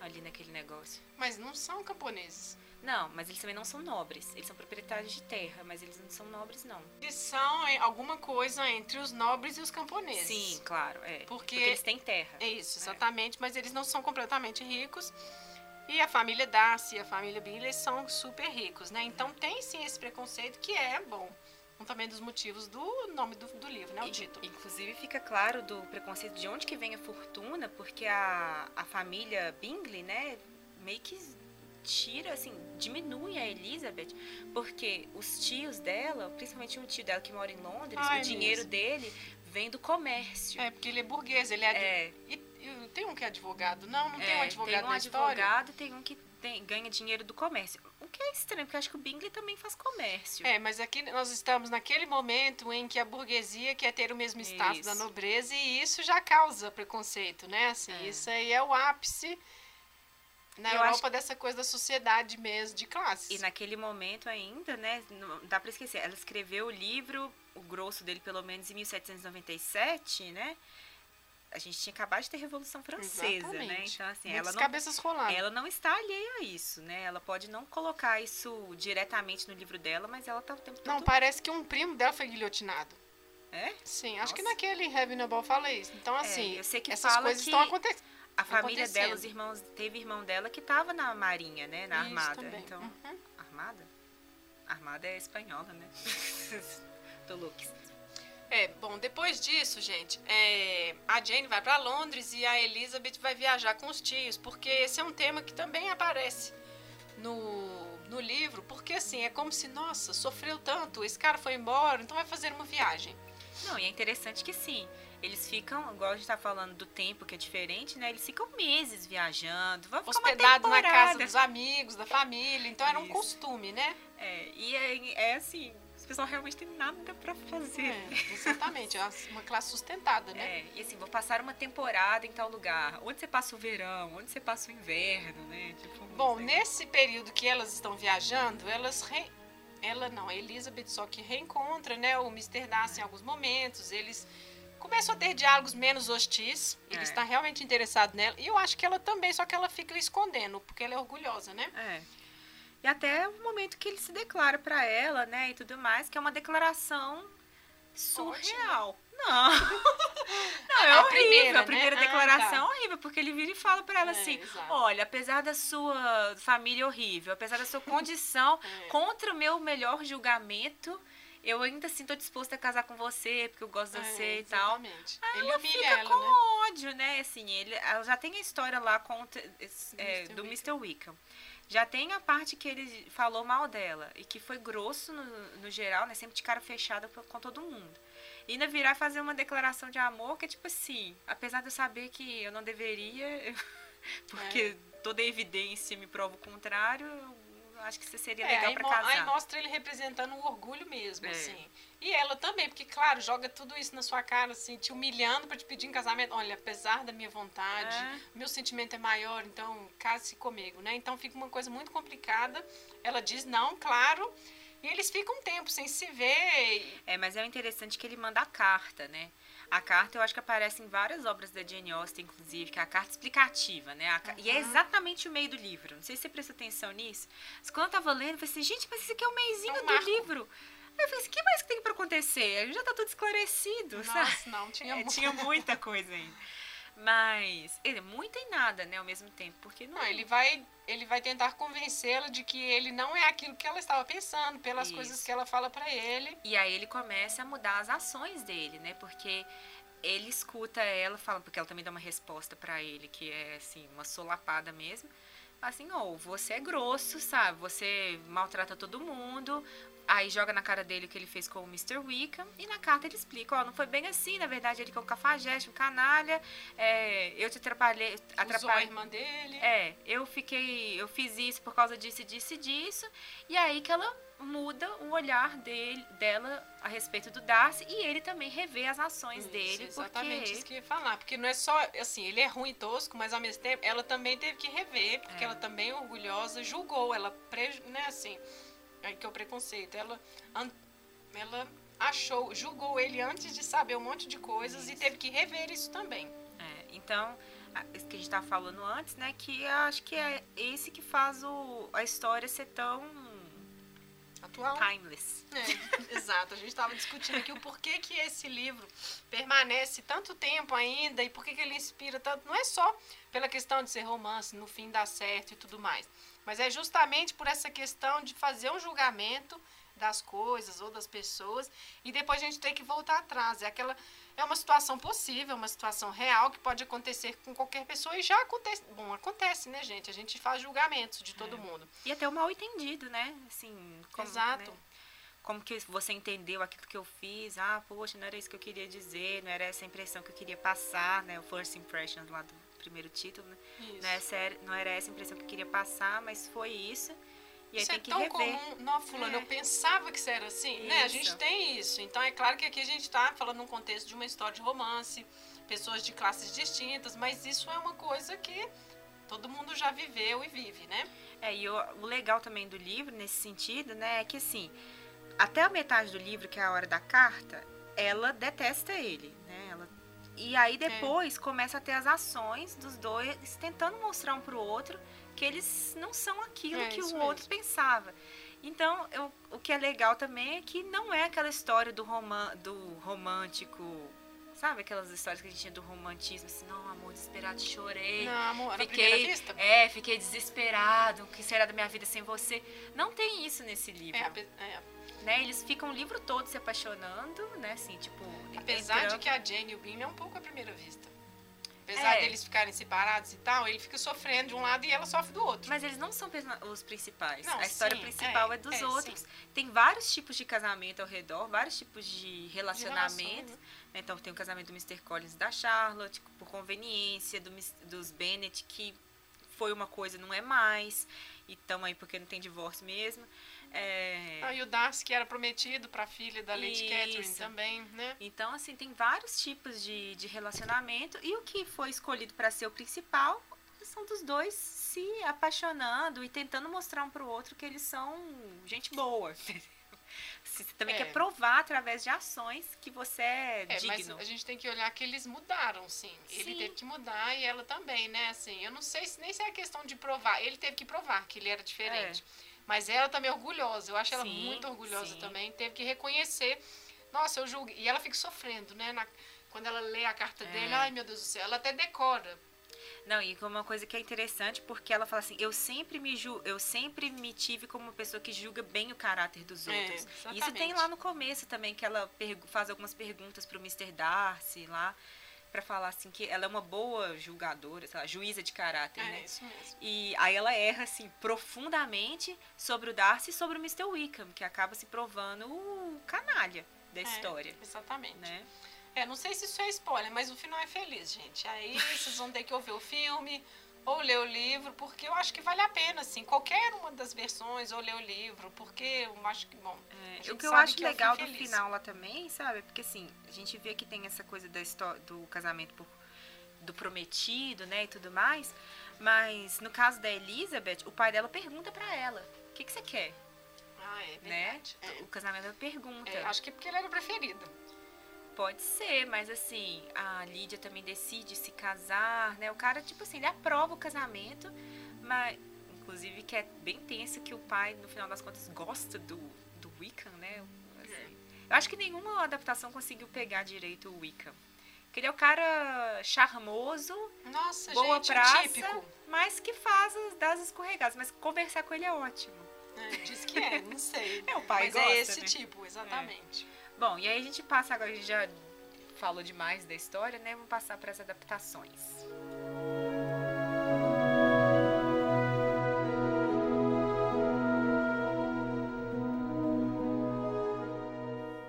ali naquele negócio. mas não são camponeses. Não, mas eles também não são nobres. Eles são proprietários de terra, mas eles não são nobres, não. Eles são é, alguma coisa entre os nobres e os camponeses. Sim, claro, é. Porque- eles têm terra. É isso, exatamente, mas eles não são completamente ricos. E a família Darcy e a família Bingley são super ricos, né? Então tem sim esse preconceito que é bom. Um também dos motivos do nome do, do livro, né? O In- título. Inclusive fica claro do preconceito de onde que vem a fortuna, porque a, a família Bingley, né, meio que tira, assim, diminui a Elizabeth, porque os tios dela, principalmente um tio dela que mora em Londres, Ah, o dinheiro mesmo. dele vem do comércio. É, porque ele é burguês, ele é. É, E, e tem um que é advogado? Não, não tem é, um advogado tem um na história? advogado e tem um que tem- ganha dinheiro do comércio. O que é estranho, porque eu acho que o Bingley também faz comércio. É, mas aqui nós estamos naquele momento em que a burguesia quer ter o mesmo status da Isso. nobreza e isso já causa preconceito, né? Assim, É. isso aí é o ápice na Eu Europa dessa coisa da sociedade mesmo, de classes. E naquele momento ainda, né, não dá pra esquecer, ela escreveu o livro, o grosso dele pelo menos em 1797, né? A gente tinha acabado de ter Revolução Francesa, né? Exatamente. Então, assim, Muitas ela não, cabeças ela não está alheia a isso, né? Ela pode não colocar isso diretamente no livro dela, mas ela tá o tempo todo... Não, parece que um primo dela foi guilhotinado. É? Sim, acho que Nossa. naquele Heaven Above fala isso. Então, assim, eu sei que essas coisas que estão acontecendo. A família dela, os irmãos... Teve irmão dela que tava na marinha, né? Na Isso armada. também. Então, Uhum. armada? Armada é espanhola, né? Tô louca. É, bom, depois disso, gente, é, a Jane vai pra Londres e a Elizabeth vai viajar com os tios, porque esse é um tema que também aparece no, no livro, porque assim, é como se, nossa, sofreu tanto, esse cara foi embora, então vai fazer uma viagem. Não, e é interessante que sim, eles ficam, igual a gente tá falando do tempo que é diferente, né? Eles ficam meses viajando, vão ficar uma Hospedado na casa dos amigos, da família, então era um Isso. costume, né? É, e é, é assim, pessoal realmente tem nada pra fazer. É, exatamente, é uma- classe sustentada, né? É, e assim, vou passar uma temporada em tal lugar. Onde você passa o verão? Onde você passa o inverno, né? Tipo, Bom, nesse período que elas estão viajando, elas re... ela não, a Elizabeth só que reencontra, né, o Mr. Darcy em alguns momentos, eles começam a ter diálogos menos hostis, ele É. está realmente interessado nela, e eu acho que ela também, só que ela fica escondendo, porque ela é orgulhosa, né? É. E até o momento que ele se declara pra ela, né, e tudo mais, que é uma declaração surreal. Não. Não, é A horrível. primeira, a primeira né? Ah, declaração tá. é horrível, porque ele vira e fala pra ela É, assim: exato. olha, apesar da sua família horrível, apesar da sua condição, É. contra o meu melhor julgamento, eu ainda assim tô disposta a casar com você, porque eu gosto de você É, e tal. Aí Ele ela fica ela, com né? ódio, né? Assim, ele, ela já tem a história lá contra, esse- é, Mr. do Wickham. Mr. Wickham. Já tem a parte que ele falou mal dela e que foi grosso no, no geral, né? Sempre de cara fechada com todo mundo. E ainda virar e fazer uma declaração de amor que é tipo assim, apesar de eu saber que eu não deveria, eu- porque toda evidência me prova o contrário, eu acho que você seria É, legal mo- casar. aí mostra ele representando o orgulho mesmo, É. assim. E ela também, porque, claro, joga tudo isso na sua cara, assim, te humilhando pra te pedir em casamento. Olha, apesar da minha vontade, É. meu sentimento é maior, então case-se comigo, né? Então fica uma coisa muito complicada. Ela diz não, claro. E eles ficam um tempo sem se ver. e- É, mas é interessante que ele manda a carta, né? A carta eu acho que aparece em várias obras da Jane Austen, inclusive, que é a carta explicativa, né? A ca- E é Uhum. exatamente o meio do livro. Não sei se você prestou atenção nisso. Mas quando eu tava lendo, eu falei assim, gente, mas isso aqui é o meizinho É um do livro. Aí eu falei assim, o que mais que tem pra acontecer? Já tá tudo esclarecido, sabe? Nossa, não, tinha É, tinha muita coisa ainda. Mas, ele, muito em nada, né, ao mesmo tempo. Porque não, Não, ele vai, ele vai tentar convencê-la de que ele não é aquilo que ela estava pensando, pelas Isso. coisas que ela fala pra ele. E aí ele começa a mudar as ações dele, né? Porque ele escuta ela, fala, porque ela também dá uma resposta pra ele, que é assim, uma solapada mesmo. Assim, ô, você é grosso, sabe? Você maltrata todo mundo. Aí joga na cara dele o que ele fez com o Mr. Wickham. E na carta ele explica, ó, não foi bem assim, na verdade ele que é um cafajeste, um canalha. é, eu te atrapalhei. Usou a atrapalhei irmã dele. é, eu fiquei, eu fiz isso por causa disso, disso e disso. E aí que ela muda o olhar dele, dela a respeito do Darcy e ele também revê as ações Isso, dele, exatamente porque isso que eu ia falar. Porque não é só, assim, ele é ruim e tosco, mas ao mesmo tempo ela também teve que rever, porque É. ela também é orgulhosa, julgou, ela, pre, né, assim, que é o preconceito, ela, ela achou, julgou ele antes de saber um monte de coisas e Isso. teve que rever isso também. É, então, isso que a gente tava falando antes, né, que acho que é esse que faz o, a história ser tão Atual. timeless. É, exato. A gente estava discutindo aqui o porquê que esse livro permanece tanto tempo ainda e por que que ele inspira tanto. Não é só pela questão de ser romance, no fim dar certo e tudo mais, mas é justamente por essa questão de fazer um julgamento das coisas ou das pessoas e depois a gente ter que voltar atrás. É aquela é uma situação possível, uma situação real que pode acontecer com qualquer pessoa e já acontece. Bom, acontece, né, gente? A gente faz julgamentos de todo É. mundo. E até o mal entendido, né? Assim, como, Exato. né, como que você entendeu aquilo que eu fiz? Ah, poxa, não era isso que eu queria dizer, não era essa impressão que eu queria passar, né? O first impressions lá do primeiro título, né? Isso. Não, é sério, não era essa impressão que eu queria passar, mas foi isso. E aí isso tem é que tão rever. comum. Não, fulano, É. eu pensava que isso era assim, né? A gente Isso. tem isso. Então é claro que aqui a gente está falando num contexto de uma história de romance, pessoas de classes distintas, mas isso é uma coisa que todo mundo já viveu e vive, né? É, e o, o legal também do livro, nesse sentido, né, é que assim, até a metade do livro, que é a hora da carta, ela detesta ele, e É. aí depois começa a ter as ações dos dois tentando mostrar um pro outro que eles não são aquilo É, que o outro pensava. Então, eu- o que é legal também é que não é aquela história do, roman, do romântico, sabe? Aquelas histórias que a gente tinha do romantismo, assim, não, amor desesperado, chorei. Não, amor, Fiquei, vista? é, fiquei desesperado. O que será da minha vida sem você? Não tem isso nesse livro. É, é, Né? Eles ficam o livro todo se apaixonando, né? Assim, tipo. apesar entrando- de que a Jane e o Bim é um pouco a primeira vista. Apesar É. deles ficarem separados e tal, ele fica sofrendo de um lado e ela sofre do outro. Mas eles não são os principais. Não, a história sim, principal é, é, dos é, outros. Tem vários tipos de casamento ao redor, vários tipos de De relacionamento. relação, né? Então tem o casamento do Mr. Collins e da Charlotte, por conveniência, do, dos Bennett, que foi uma coisa, não é mais. E tamo aí porque não tem divórcio mesmo. É, Ah, e o Darcy, que era prometido pra filha da Lady Isso. Catherine também, né? Então, assim, tem vários tipos de, de relacionamento. E o que foi escolhido para ser o principal são dos dois se apaixonando e tentando mostrar um pro outro que eles são gente boa. Você também É. quer provar através de ações que você é, É, mas digno. a gente tem que olhar que eles mudaram, sim. Ele Sim. teve que mudar e ela também, né? Assim, eu não sei se nem se é questão de provar. Ele teve que provar que ele era diferente. Mas ela também é orgulhosa. Eu acho ela É. Sim, muito orgulhosa sim. também. Teve que reconhecer. Nossa, eu julgo. E ela fica sofrendo, né? Na- Quando ela lê a carta É. dele, ai meu Deus do céu, ela até decora. Não, e uma coisa que é interessante, porque ela fala assim, eu sempre me ju eu sempre me tive como uma pessoa que julga bem o caráter dos É, outros. Isso tem exatamente. lá no começo também, que ela faz algumas perguntas pro Mr. Darcy lá, pra falar assim que ela é uma boa julgadora, sei lá, juíza de caráter, É, né? isso mesmo. E aí ela erra, assim, profundamente sobre o Darcy e sobre o Mr. Wickham, que acaba se provando o canalha da É, história, Exatamente. né? É, não sei se isso é spoiler, mas o final é feliz, gente. Aí vocês vão ter que ouvir o filme, ou ler o livro, porque eu acho que vale a pena, assim, qualquer uma das versões, ou ler o livro, porque eu acho que, bom. É, o que eu acho que legal do final lá também, sabe? Porque assim, a gente vê que tem essa coisa da história, do casamento por, do prometido, né, e tudo mais. Mas no caso da Elizabeth, o pai dela pergunta para ela: o que, que você quer? Ah, é né? verdade. Né? É. O casamento ela pergunta. É, acho que é porque ele era o preferido. Pode ser, mas assim, a Lídia também decide se casar, né? O cara, tipo assim, ele aprova o casamento, mas inclusive que é bem tenso que o pai, no final das contas, gosta do, do Wiccan, né? Assim, é. Eu acho que nenhuma adaptação conseguiu pegar direito o Wiccan. Que ele é o cara charmoso, Nossa, boa gente, praça, típico. mas que faz das escorregadas. Mas conversar com ele é ótimo. É, diz que é, não sei. É, o pai mas gosta, é esse né? tipo, exatamente. É. Bom, e aí a gente passa agora, a gente já falou demais da história, né? Vamos passar para as adaptações.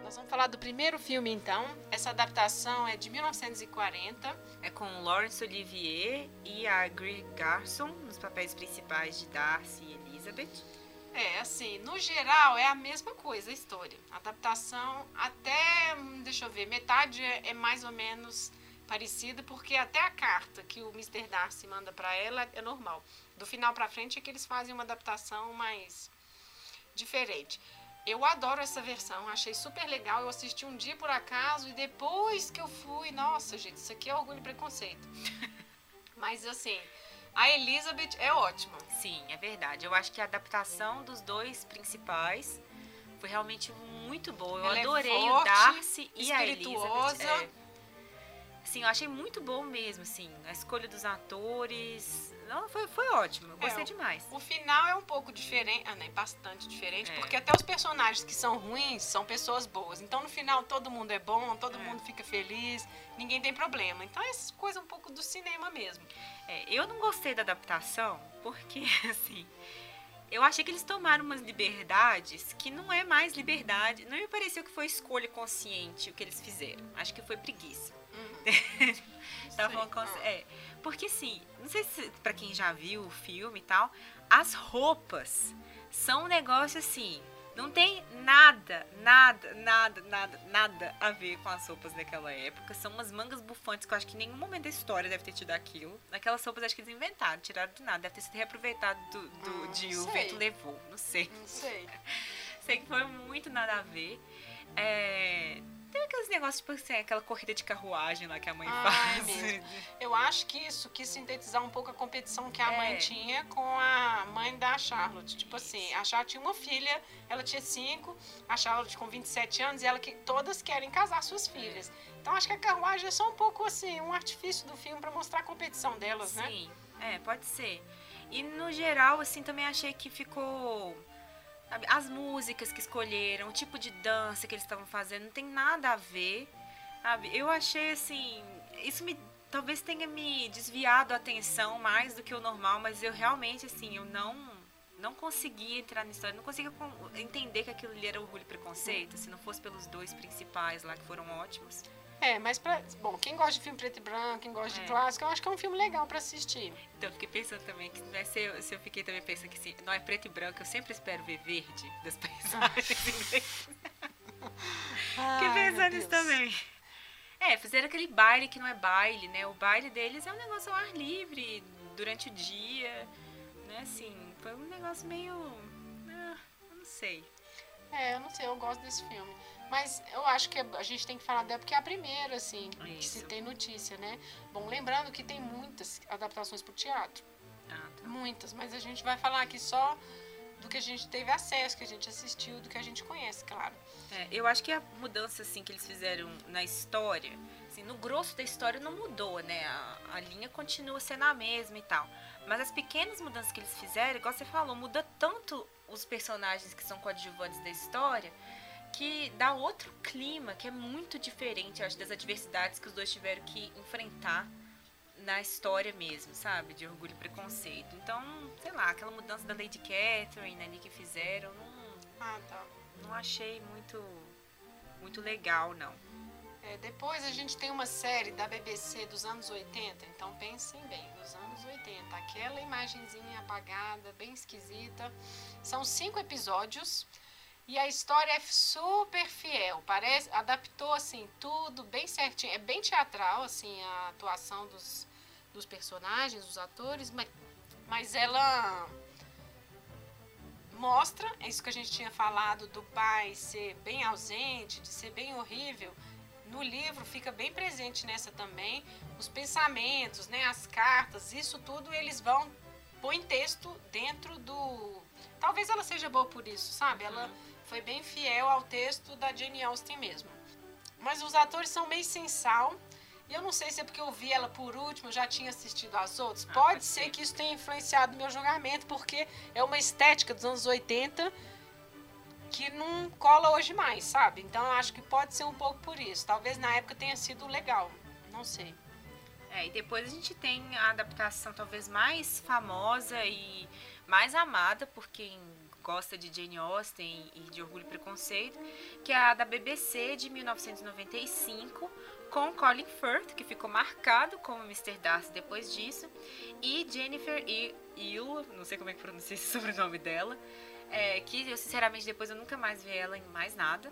Nós vamos falar do primeiro filme, então. Essa adaptação é de 1940. É com Laurence Olivier e a Greer Garson nos papéis principais de Darcy e Elizabeth. É, assim, no geral é a mesma coisa a história. A adaptação até, deixa eu ver, metade é, é mais ou menos parecida, porque até a carta que o Mr. Darcy manda para ela é normal. Do final para frente é que eles fazem uma adaptação mais diferente. Eu adoro essa versão, achei super legal. Eu assisti um dia por acaso e depois que eu fui, nossa, gente, isso aqui é orgulho e preconceito. Mas assim, a Elizabeth é ótima. Sim, é verdade. Eu acho que a adaptação dos dois principais foi realmente muito boa. Eu Ela adorei é forte, o Darcy e a Elizabeth. É. Sim, eu achei muito bom mesmo, assim. A escolha dos atores. Não, foi, foi ótimo. Eu gostei é, demais. O final é um pouco diferente, ah, né, bastante diferente, É. porque até os personagens que são ruins são pessoas boas. Então no final todo mundo é bom, todo É. mundo fica feliz, ninguém tem problema. Então é coisa um pouco do cinema mesmo. É, eu não gostei da adaptação porque, assim, eu achei que eles tomaram umas liberdades que não é mais liberdade. Não me pareceu que foi escolha consciente o que eles fizeram. Acho que foi preguiça. Tava falando com- Ah. é, porque assim, não sei se pra quem já viu o filme e tal, as roupas são um negócio assim, não tem nada, nada, nada, nada, nada a ver com as roupas daquela época. São umas mangas bufantes que eu acho que em nenhum momento da história deve ter tido aquilo. Aquelas roupas acho que eles inventaram, tiraram do nada, deve ter sido reaproveitado do, do- Hum, de O sei. Vento Levou, não sei. Não sei. Sei que foi muito nada a ver. É, Tem aqueles negócios, tipo assim, aquela corrida de carruagem lá que a mãe Ah, é faz. mesmo. Eu acho que isso quis sintetizar um pouco a competição que a É. mãe tinha com a mãe da Charlotte. Tipo assim, a Charlotte tinha uma filha, ela tinha cinco, a Charlotte com 27 anos, e ela que todas querem casar suas filhas. Então acho que a carruagem é só um pouco assim, um artifício do filme para mostrar a competição delas, né? Sim, é, pode ser. E no geral, assim, também achei que ficou. Sabe, as músicas que escolheram, o tipo de dança que eles estavam fazendo, não tem nada a ver. Sabe? Eu achei assim. Isso me. Talvez tenha me desviado a atenção mais do que o normal, mas eu realmente, assim, eu não. Não conseguia entrar na história, não conseguia entender que aquilo ali era orgulho e preconceito, se não fosse pelos dois principais lá que foram ótimos. É, mas pra, bom, quem gosta de filme preto e branco, quem gosta É. de clássico, eu acho que é um filme legal para assistir. Então eu fiquei pensando também que não é se eu, se eu fiquei também pensando que assim, não é preto e branco, eu sempre espero ver verde das paisagens. Fiquei Ai, meu pensando nisso também. É, fizeram aquele baile que não é baile, né? O baile deles é um negócio ao ar livre, durante o dia, né? Assim, foi um negócio meio. ah, não sei. É, eu não sei, eu gosto desse filme. Mas eu acho que a gente tem que falar dela porque é a primeira, assim, que se Isso. tem notícia, né? Bom, lembrando que tem muitas adaptações pro teatro. Ah, tá. Muitas, mas a gente vai falar aqui só do que a gente teve acesso, que a gente assistiu, do que a gente conhece, claro. É, eu acho que a mudança assim que eles fizeram na história, assim, no grosso da história não mudou, né? A, a linha continua sendo a mesma e tal. Mas as pequenas mudanças que eles fizeram, igual você falou, muda tanto os personagens que são coadjuvantes da história que dá outro clima que é muito diferente, acho, das adversidades que os dois tiveram que enfrentar na história mesmo, sabe? De orgulho e preconceito. Então, sei lá, aquela mudança da Lady Catherine ali que fizeram, não, Ah, tá. não achei muito muito legal, não. É, depois a gente tem uma série da BBC dos anos 80, então pensem bem, dos anos 80. Aquela imagenzinha apagada, bem esquisita. São cinco episódios e a história é super fiel. Parece, adaptou assim tudo bem certinho. É bem teatral assim a atuação dos, dos personagens, dos atores, mas, mas ela mostra, é isso que a gente tinha falado do pai ser bem ausente, de ser bem horrível no livro fica bem presente nessa também os pensamentos, né, as cartas, isso tudo eles vão em texto dentro do. Talvez ela seja boa por isso, sabe? Ela uhum. Foi bem fiel ao texto da Jane Austen mesmo. Mas os atores são meio sem sal. E eu não sei se é porque eu vi ela por último, eu já tinha assistido as outras. Ah, pode ser que isso tenha influenciado meu julgamento, porque é uma estética dos anos 80 que não cola hoje mais, sabe? Então eu acho que pode ser um pouco por isso. Talvez na época tenha sido legal, não sei. É, e depois a gente tem a adaptação talvez mais famosa e mais amada por quem gosta de Jane Austen e de Orgulho e Preconceito, que é a da BBC de 1995, com Colin Firth, que ficou marcado como Mr. Darcy depois disso, e Jennifer Hill, não sei como é que pronuncia esse sobrenome dela, é, que eu sinceramente depois eu nunca mais vi ela em mais nada.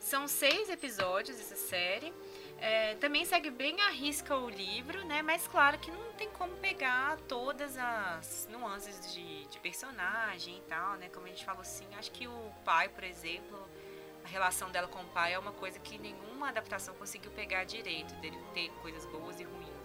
São seis episódios essa série. É, também segue bem a risca o livro, né? Mas claro que não tem como pegar todas as nuances de, de personagem e tal, né? Como a gente falou assim, acho que o pai, por exemplo, a relação dela com o pai é uma coisa que nenhuma adaptação conseguiu pegar direito, dele ter coisas boas e ruins.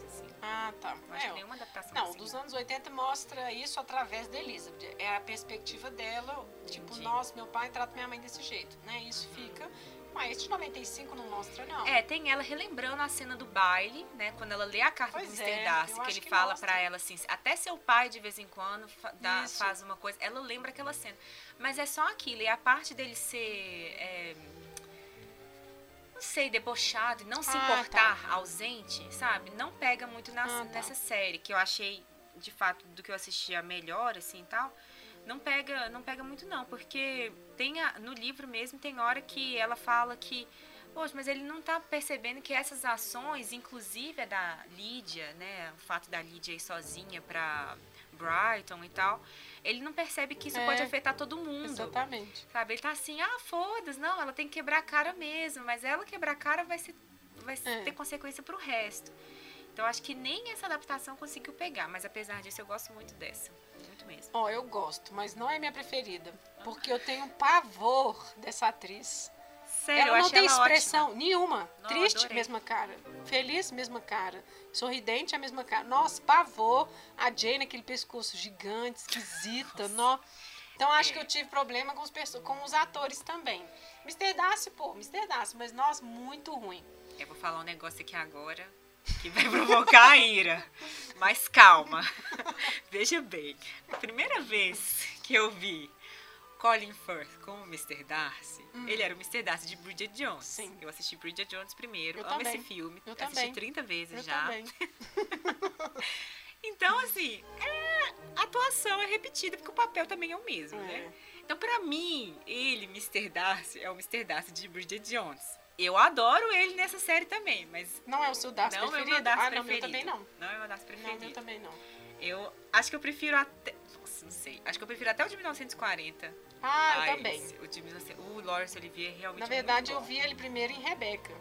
Ah, tá. Não acho é, nenhuma adaptação Não, assim. dos anos 80 mostra isso através da Elizabeth. É a perspectiva dela, tipo, Entendi. nossa, meu pai trata minha mãe desse jeito, né? Isso fica. Mas de 95 não mostra, não. É, tem ela relembrando a cena do baile, né? Quando ela lê a carta pois do Mr. É, Darcy, que ele que fala para ela assim, até seu pai de vez em quando fa dá, faz uma coisa. Ela lembra aquela cena. Mas é só aquilo. E a parte dele ser. É, não sei, debochado e não se ah, importar, tá. ausente, sabe? Não pega muito na, ah, tá. nessa série, que eu achei, de fato, do que eu assistia melhor, assim, e tal. Não pega, não pega muito não, porque tem a, no livro mesmo tem hora que ela fala que Poxa, mas ele não tá percebendo que essas ações, inclusive a da Lídia, né? O fato da Lídia ir sozinha pra Brighton e tal, ele não percebe que isso é, pode afetar todo mundo. Exatamente. Sabe? Ele tá assim, ah, foda-se, não, ela tem que quebrar a cara mesmo, mas ela quebrar a cara vai, ser, vai é. ter consequência pro resto. Então acho que nem essa adaptação conseguiu pegar, mas apesar disso eu gosto muito dessa. Mesmo. Ó, oh, eu gosto, mas não é minha preferida. Porque eu tenho pavor dessa atriz. Sério, ela não tem expressão ótima. nenhuma. Não, Triste, adorei. mesma cara. Feliz, mesma cara. Sorridente, a mesma cara. Nossa, pavor. A Jane, aquele pescoço gigante, esquisita. nó. Então acho é. que eu tive problema com os, com os atores também. Mr. Darcy, pô, Mr. Darcy, mas nós, muito ruim. Eu vou falar um negócio aqui agora que vai provocar a ira. Mas calma. Veja bem, a primeira vez que eu vi Colin Firth como Mr. Darcy, hum. ele era o Mr. Darcy de Bridget Jones. Sim. Eu assisti Bridget Jones primeiro, eu amo também. esse filme. Eu assisti também. 30 vezes eu já. Também. então, assim, é, a atuação é repetida, porque o papel também é o mesmo, é. né? Então, pra mim, ele, Mr. Darcy, é o Mr. Darcy de Bridget Jones. Eu adoro ele nessa série também, mas. Não é o seu Darcy não preferido? É o meu Darcy ah, preferido. não, meu também não. Não é o meu Darcy preferido. Não, meu também não. Eu acho que eu prefiro até. Nossa, não sei. Acho que eu prefiro até o de 1940. Ah, eu também. O, de, o Lawrence Olivier é realmente Na verdade, eu vi ele primeiro em Rebeca.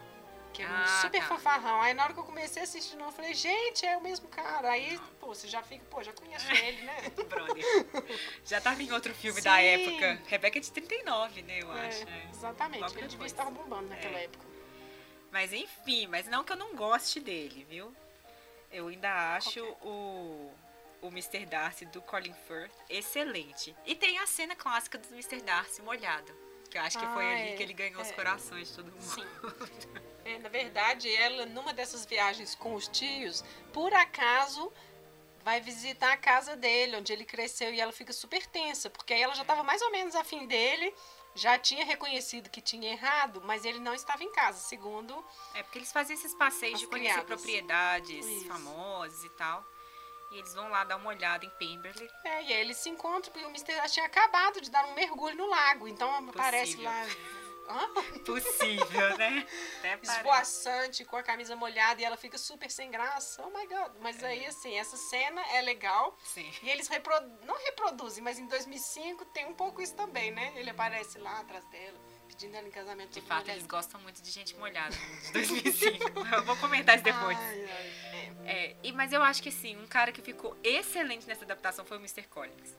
Que é um Ah, super tá. fanfarrão. Aí na hora que eu comecei a assistir, eu falei, gente, é o mesmo cara. Aí, pô, você já fica, pô, já conheço ele, né? Brother. Já tava em outro filme Sim. da época. Rebeca é de 39, né, eu É, acho. é. Exatamente. Logo Ele devia depois. estar bombando naquela É. época. Mas enfim, mas não que eu não goste dele, viu? Eu ainda acho Ok. o, o Mr. Darcy do Colin Firth excelente. E tem a cena clássica do Mr. Darcy molhado. Que eu acho que foi Ah, ali é. que ele ganhou os É. corações de todo mundo. Sim. É, na verdade, ela, numa dessas viagens com os tios, por acaso vai visitar a casa dele, onde ele cresceu, e ela fica super tensa, porque aí ela já estava mais ou menos afim dele, já tinha reconhecido que tinha errado, mas ele não estava em casa, segundo. É porque eles faziam esses passeios As de conhecer criadas. propriedades Isso. famosas e tal. E eles vão lá dar uma olhada em Pemberley. É, e aí eles se encontram, porque o Mr. Darcy tinha acabado de dar um mergulho no lago, então aparece Possível. lá Hã? Possível, né? Até esvoaçante, com a camisa molhada e ela fica super sem graça. Oh my god. Mas aí, assim, essa cena é legal. Sim. E eles repro... não reproduzem, mas em 2005 tem um pouco isso também, né? Ele aparece lá atrás dela, pedindo ela em casamento. De fato, eles gostam muito de gente molhada de 2005. Eu vou comentar isso depois. Ai, ai, é. É, e, mas eu acho que sim, um cara que ficou excelente nessa adaptação foi o Mr. Collins.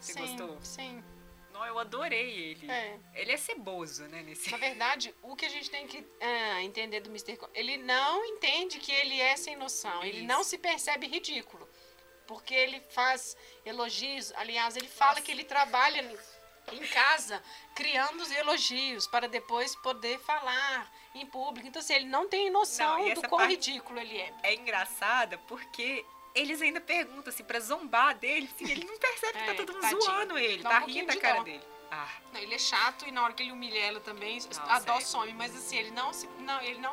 Você sim, gostou? Sim, Não, eu adorei ele. é. Ele é ceboso, né? Nesse... Na verdade, o que a gente tem que ah, entender do Mr. Co- ele não entende que ele é sem noção. Ele Isso. não se percebe ridículo. Porque ele faz elogios. Aliás, ele fala Nossa. que ele trabalha em casa criando os elogios para depois poder falar em público. Então, assim, ele não tem noção Não, do quão ridículo ele é. É engraçada porque eles ainda perguntam, assim, pra zombar dele, assim, ele não percebe que tá É, todo mundo tadinho. zoando ele, Dá um tá pouquinho rindo da de cara dó. dele. Ah, Não, Ele é chato e na hora que ele humilha ela também, Nossa, a dó é. some. Mas assim, ele não se. Não, ele não,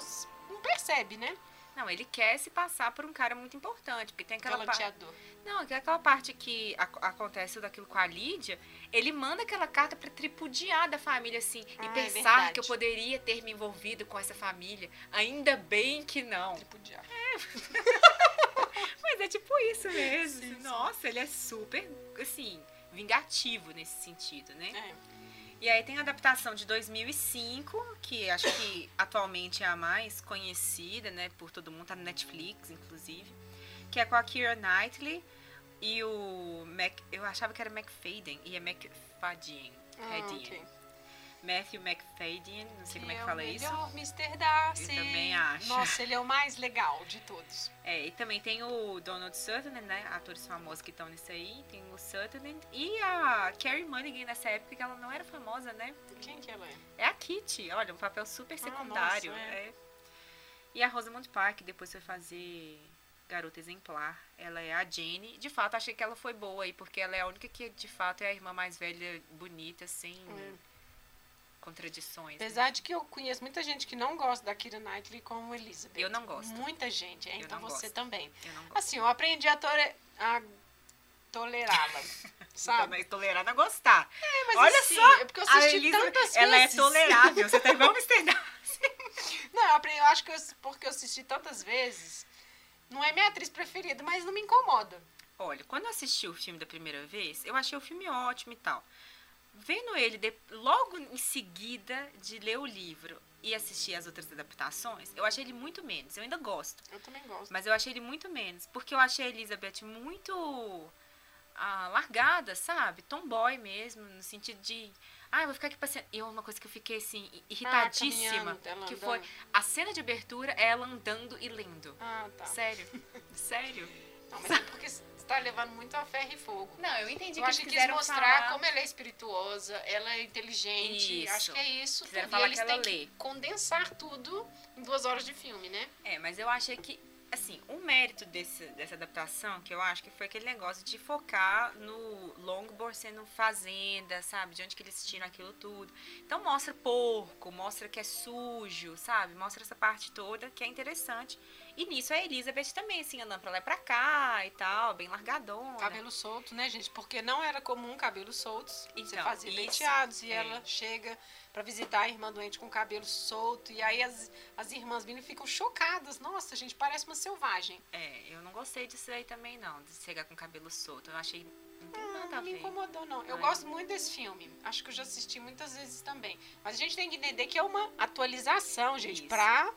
não percebe, né? Não, ele quer se passar por um cara muito importante, porque tem aquela parte... Não, que aquela parte que ac- acontece daquilo com a Lídia, ele manda aquela carta pra tripudiar da família, assim, Ah, e é pensar verdade. que eu poderia ter me envolvido com essa família. Ainda bem que não. Tripudiar. Mas é tipo isso mesmo. Sim, sim. Nossa, ele é super, assim, vingativo nesse sentido, né? É. E aí tem a adaptação de 2005, que acho que atualmente é a mais conhecida, né, por todo mundo, tá no Netflix, inclusive, que é com a Keira Knightley e o Mac, eu achava que era McFadden e é McFadden, Ah, Fadden. Matthew McFadden, não sei como é que fala o isso. melhor Mr. Darcy. Eu também acho. Nossa, ele é o mais legal de todos. É, e também tem o Donald Sutherland, né? Atores famosos que estão nisso aí. Tem o Sutherland e a Carrie Mulligan nessa época que ela não era famosa, né? Quem que ela é? É a Kitty, olha, um papel super Ah, secundário. nossa, é. E a Rosamund Pike depois foi fazer Garota Exemplar. Ela é a Jane. De fato, achei que ela foi boa aí, porque ela é a única que, de fato, é a irmã mais velha, bonita, sem contradições. né? Apesar de que eu conheço muita gente que não gosta da Kira Knightley como Elizabeth. Eu não gosto. Muita gente, é, então não você gosto. também. Eu não gosto. Assim, eu aprendi a, tore... a tolerá-la, sabe? Também tolerada a gostar. É, mas Olha assim, só, é porque eu assisti Elizabeth, tantas ela é vezes. tolerável. Você tá igual o Mr. Darcy. Não, eu acho que eu, porque eu assisti tantas vezes, não é minha atriz preferida, mas não me incomoda. Olha, quando eu assisti o filme da primeira vez, eu achei o filme ótimo e tal. Vendo ele de- logo em seguida de ler o livro e assistir as outras adaptações, eu achei ele muito menos. Eu ainda gosto, Eu também gosto. mas eu achei ele muito menos. Porque eu achei a Elizabeth muito ah, largada, sabe? Tomboy mesmo, no sentido de. Ah, eu vou ficar aqui passeando. E uma coisa que eu fiquei assim, irritadíssima. caminhando, ela que foi a cena de abertura é ela andando e lendo. Ah, tá. Sério? Sério? Não, mas é porque você tá levando muito a ferro e fogo. Não, eu entendi Eu que acho que quis mostrar falar... como ela é espirituosa, ela é inteligente. Isso. Acho que é isso. Quiseram tudo. falar e eles que ela têm lê. que condensar tudo em duas horas de filme, né? É, mas eu achei que, assim, o mérito desse, dessa adaptação, que eu acho que foi aquele negócio de focar no Longbourn sendo fazenda, sabe? De onde que eles tiram aquilo tudo. Então mostra porco, mostra que é sujo, sabe? Mostra essa parte toda que é interessante. E nisso a Elizabeth também, assim, andando pra lá e pra cá e tal, bem largadona. Cabelo solto, né, gente? Porque não era comum cabelos soltos. Você Então, fazia isso, penteados e é. ela chega pra visitar a irmã doente com cabelo solto. E aí as, as irmãs vindo e ficam chocadas. Nossa, gente, parece uma selvagem. É, eu não gostei disso aí também, não, de chegar com cabelo solto. Eu achei. Não Ah, não me incomodou, não. Eu Ai. gosto muito desse filme. Acho que eu já assisti muitas vezes também. Mas a gente tem que entender que é uma atualização, gente, Isso. para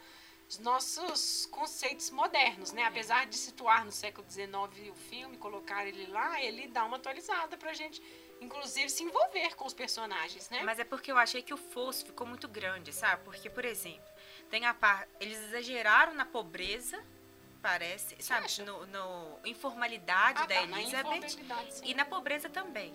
os nossos conceitos modernos, né? Apesar de situar no século XIX o filme, colocar ele lá, ele dá uma atualizada pra gente, inclusive, se envolver com os personagens, né? Mas é porque eu achei que o fosso ficou muito grande, sabe? Porque, por exemplo, tem a parte. Eles exageraram na pobreza, parece, sabe? acha? No, no informalidade Ah, da tá, na Elizabeth informalidade, sim. e na pobreza também.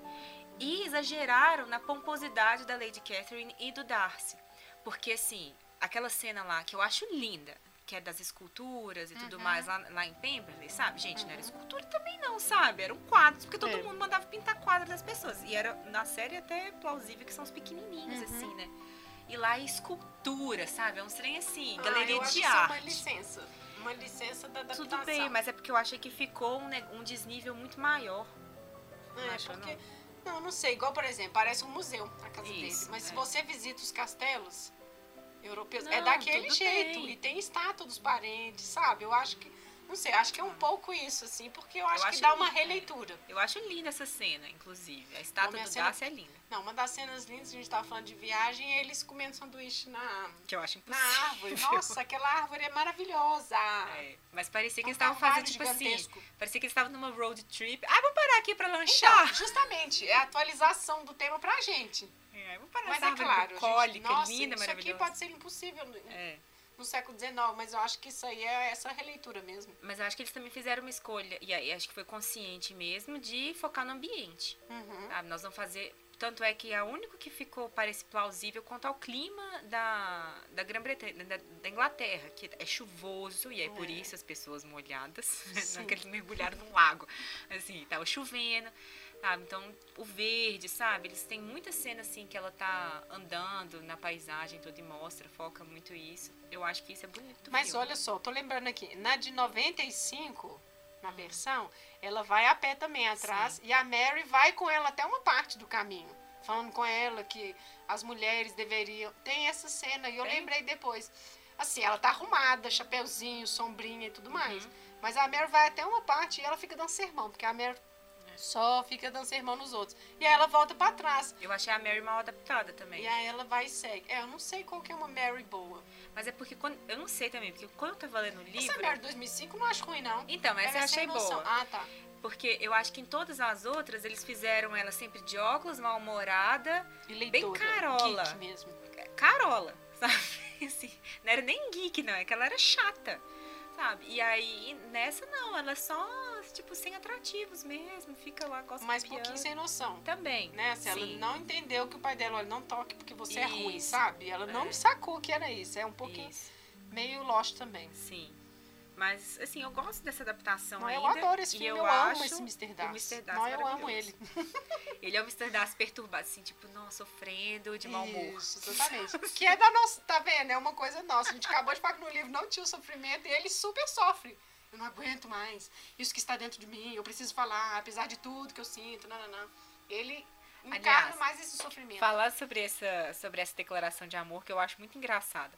E exageraram na pomposidade da Lady Catherine e do Darcy. Porque, assim, aquela cena lá que eu acho linda, que é das esculturas e tudo Uhum. mais lá, lá em Pemberley, sabe? Gente, não era escultura também não, sabe? Eram quadros, porque todo É. mundo mandava pintar quadros das pessoas. E era na série até plausível que são os pequenininhos, Uhum. assim, né? E lá é escultura, sabe? É um trem assim, Ah, galeria acho de isso uma arte. licença. Uma licença da adaptação. Tudo bem, mas é porque eu achei que ficou um, ne- um desnível muito maior. Não É, acha, porque... Não, não sei. Igual, por exemplo, parece um museu a casa Isso, dele. Mas se é. você visita os castelos europeus, é Não, daquele tudo jeito. bem. E tem estátua dos parentes, sabe? Eu acho que. Não sei, acho que é um pouco isso, assim, porque eu acho que acho dá uma é. releitura. Eu acho linda essa cena, inclusive. A estátua do cena- Darcy é linda. Não, uma das cenas lindas, a gente tava falando de viagem, é eles comendo sanduíche na, Que eu acho na impossível. árvore. Nossa, aquela árvore é maravilhosa. É, mas parecia que É um eles estavam fazendo, tipo assim, gigantesco. parecia que eles estavam numa road trip. Ah, vamos parar aqui pra lanchar. Então, justamente, é a atualização do tema pra gente. É, vamos parar Mas é claro, bucólica, gente, nossa, linda, isso aqui pode ser impossível no, É, no século XIX, mas eu acho que isso aí é essa releitura mesmo. mas eu acho que eles também fizeram uma escolha, e aí acho que foi consciente mesmo, de focar no ambiente. Uhum. Nós vamos fazer. Tanto é que a única que ficou, parece plausível quanto ao clima da, da Grã-Bretanha, da, da Inglaterra, que é chuvoso, e aí por É. isso as pessoas molhadas, Sim. não é que eles mergulharam num lago. Assim, tava chovendo, sabe? Então, o verde, sabe? Eles têm muita cena assim que ela tá andando na paisagem toda e mostra, foca muito isso. Eu acho que isso é bonito. Mas filme. olha só, tô lembrando aqui, na de 95, na versão, ela vai a pé também atrás e a Mary vai com ela até uma parte do caminho, falando com ela que as mulheres deveriam. Tem essa cena e eu Tem? lembrei depois. Assim, ela tá arrumada, chapeuzinho, sombrinha e tudo mais. Uhum. Mas a Mary vai até uma parte e ela fica dando sermão, porque a Mary só fica dando sermão nos outros. E aí ela volta pra trás. Eu achei a Mary mal adaptada também. E aí ela vai e segue. É, eu não sei qual que é uma Mary boa. Mas é porque quando. Eu não sei também, porque quando eu tava lendo o livro. Essa Mary 2005 eu não acho ruim, não. Então, essa Ela eu é achei boa. Ah, tá. Porque eu acho que em todas as outras eles fizeram ela sempre de óculos, mal-humorada, E leitora. carola. Geek mesmo. carola, sabe? Assim, não era nem geek, não, é que ela era chata, sabe? E aí, nessa não, ela só, tipo, sem atrativos mesmo, fica lá, gosta Mas um pouquinho sem noção. Também, Né? Assim, ela não entendeu que o pai dela, olha, não toque porque você é ruim, Isso, sabe? Ela não é. sacou que era isso. É um pouquinho Isso, meio lost também. sim. Mas, assim, eu gosto dessa adaptação Não, eu ainda. adoro esse filme, eu, eu, amo esse Mr. Darcy. O Mr. Darcy Não, eu amo ele. Ele é o Mr. Darcy perturbado, assim, tipo, nossa, sofrendo de mau humor. Isso, exatamente. que é da nossa, tá vendo? É uma coisa nossa. A gente acabou de falar que no livro não tinha o sofrimento e ele super sofre. Eu não aguento mais. Isso que está dentro de mim, eu preciso falar, apesar de tudo que eu sinto, não, não, não. Ele encarna Aliás, mais esse sofrimento. falar sobre essa, sobre essa declaração de amor que eu acho muito engraçada.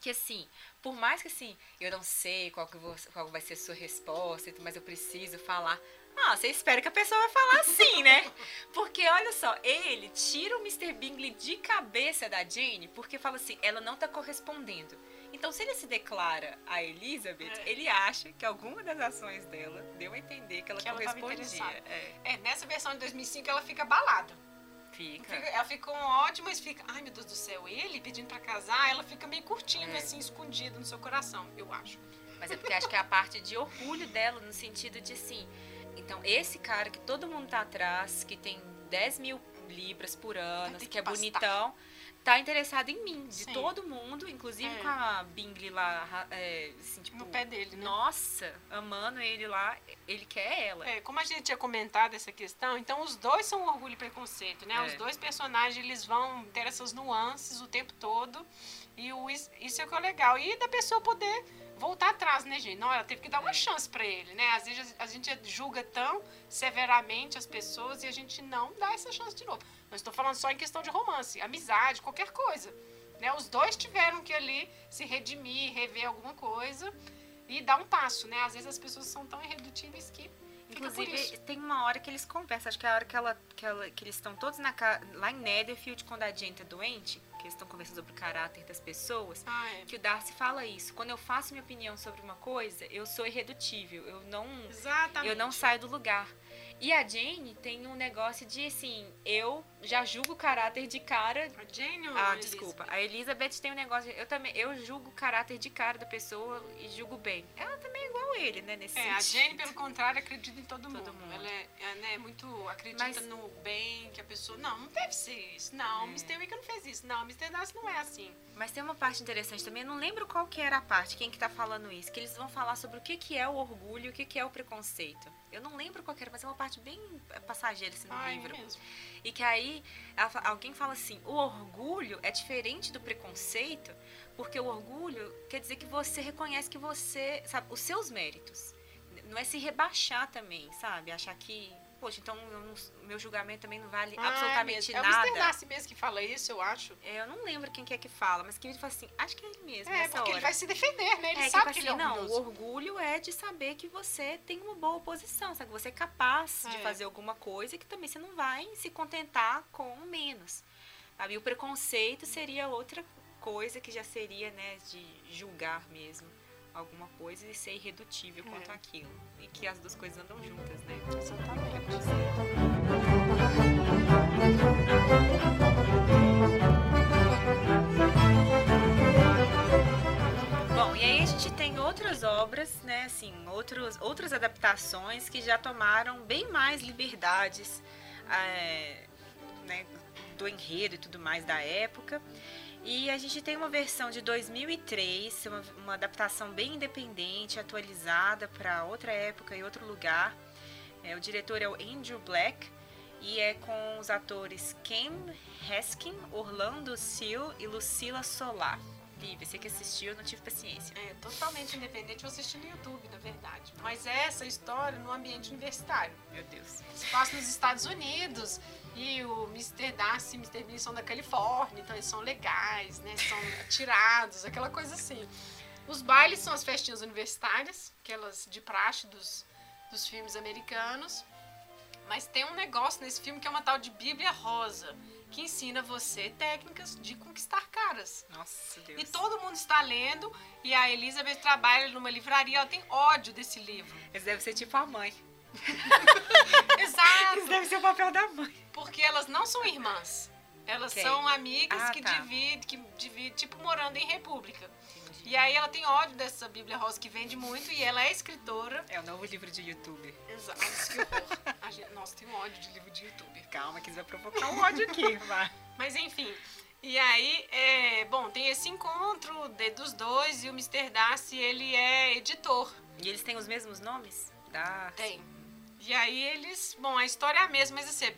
Que assim, por mais que assim, eu não sei qual, que vou- qual vai ser a sua resposta, mas eu preciso falar. Ah, você espera que a pessoa vai falar assim, né? Porque olha só, ele tira o Mr. Bingley de cabeça da Jane, porque fala assim, ela não tá correspondendo. Então, se ele se declara a Elizabeth, É. ele acha que alguma das ações dela deu a entender que ela Que correspondia. É, É, nessa versão de 2005 ela fica balada. fica. Ela fica ótima, mas fica, ai meu Deus do céu, ele pedindo pra casar, ela fica meio curtindo, É. assim, escondido no seu coração, eu acho. Mas é porque acho que é a parte de orgulho dela, no sentido de assim. Então, esse cara que todo mundo tá atrás, que tem 10 mil libras por ano, que, que é bastar. bonitão, tá interessado em mim, de Sim. todo mundo, inclusive É. com a Bingley lá, é, assim, tipo, No pé dele, né? nossa, amando ele lá, ele quer ela. É, como a gente tinha comentado essa questão, então os dois são orgulho e preconceito, né? É. Os dois personagens, eles vão ter essas nuances o tempo todo. E o, is- isso é o que é legal. E da pessoa poder voltar atrás, né, gente? Não, ela teve que dar uma É. chance pra ele, né? Às vezes a gente julga tão severamente as pessoas e a gente não dá essa chance de novo. Não estou falando só em questão de romance, amizade, qualquer coisa. Né? Os dois tiveram que ali se redimir, rever alguma coisa e dar um passo, né? Às vezes as pessoas são tão irredutíveis que. Inclusive, tem uma hora que eles conversam, acho que é a hora que, ela, que, ela, que eles estão todos na, lá em Netherfield, quando a Jane tá doente, que eles estão conversando sobre o caráter das pessoas, Ah, é. que o Darcy fala isso. Quando eu faço minha opinião sobre uma coisa, eu sou irredutível, eu não, Exatamente. eu não saio do lugar. E a Jane tem um negócio de assim, eu já julgo o caráter de cara. A Jane ou Ah, a desculpa. A Elizabeth tem um negócio. Eu também, eu julgo o caráter de cara da pessoa e julgo bem. Ela também é igual ele, né? Nesse É, a sentido. Jane, pelo contrário, acredita em todo, mundo. mundo. Ela é, é, né, muito. acredita Mas- no bem, que a pessoa. Não, não deve ser isso. Não, o É. Mr. Wicca não fez isso. Não, o Mr. Darcy não é assim. Mas tem uma parte interessante também, eu não lembro qual que era a parte, quem que tá falando isso, que eles vão falar sobre o que, que é o orgulho o que, que é o preconceito. Eu não lembro qual que era, mas é uma parte bem passageira assim, no Ah, é livro. mesmo. E que aí ela alguém fala assim: o orgulho é diferente do preconceito, porque o orgulho quer dizer que você reconhece que você, sabe, os seus méritos. Não é se rebaixar também, sabe? Achar que poxa, então não- meu julgamento também não vale Ah, absolutamente é mesmo. É o nada. Mr. Darcy mesmo que fala isso, eu acho. É, eu não lembro quem que é que fala, mas que ele fala assim, acho que é ele mesmo, É, nessa porque hora. ele vai se defender, né? Ele é, sabe que assim, ele é não, o orgulhoso. orgulho é de saber que você tem uma boa posição, sabe? Que você é capaz de É. fazer alguma coisa que também você não vai se contentar com menos. Sabe? E o preconceito seria outra coisa que já seria, né, de julgar mesmo alguma coisa e ser irredutível É. quanto àquilo. E que as duas coisas andam juntas, né? Exatamente. Bom, e aí a gente tem outras obras, né, assim, outros, outras adaptações que já tomaram bem mais liberdades é, né, do enredo e tudo mais da época. E a gente tem uma versão de 2003, uma, uma adaptação bem independente, atualizada para outra época e outro lugar. É, o diretor é o Andrew Black e é com os atores Ken Haskin, Orlando Seal e Lucila Solar. Lívia, você que assistiu, eu não tive paciência. É totalmente independente, eu assisti no YouTube, na verdade. Mas é essa história no ambiente universitário. Meu Deus. Se passa nos Estados Unidos e o Mr. Darcy e o Mr. Bean são da Califórnia, então eles são legais, né? São atirados, aquela coisa assim. Os bailes são as festinhas universitárias, aquelas de praxe dos, dos filmes americanos. Mas tem um negócio nesse filme que é uma tal de Bíblia Rosa, que ensina você técnicas de conquistar caras. Nossa, Deus. E todo mundo está lendo, e a Elizabeth trabalha numa livraria, ela tem ódio desse livro. Esse deve ser tipo a mãe. Exato! Esse deve ser o papel da mãe. Porque elas não são irmãs. Elas Ok. são amigas Ah, que tá. dividem, que dividem, tipo morando em república. E aí ela tem ódio dessa Bíblia Rosa que vende muito e ela é escritora. É o novo livro de YouTube. Exato, que horror. Gente- nossa, tem ódio de livro de YouTube. Calma, que isso vai provocar um ódio aqui, vai. Mas enfim. E aí, é, bom, tem esse encontro de- dos dois e o Mr. Darcy, ele é editor. E eles têm os mesmos nomes? Dá. Tem. E aí eles. Bom, a história é a mesma, mas assim. é-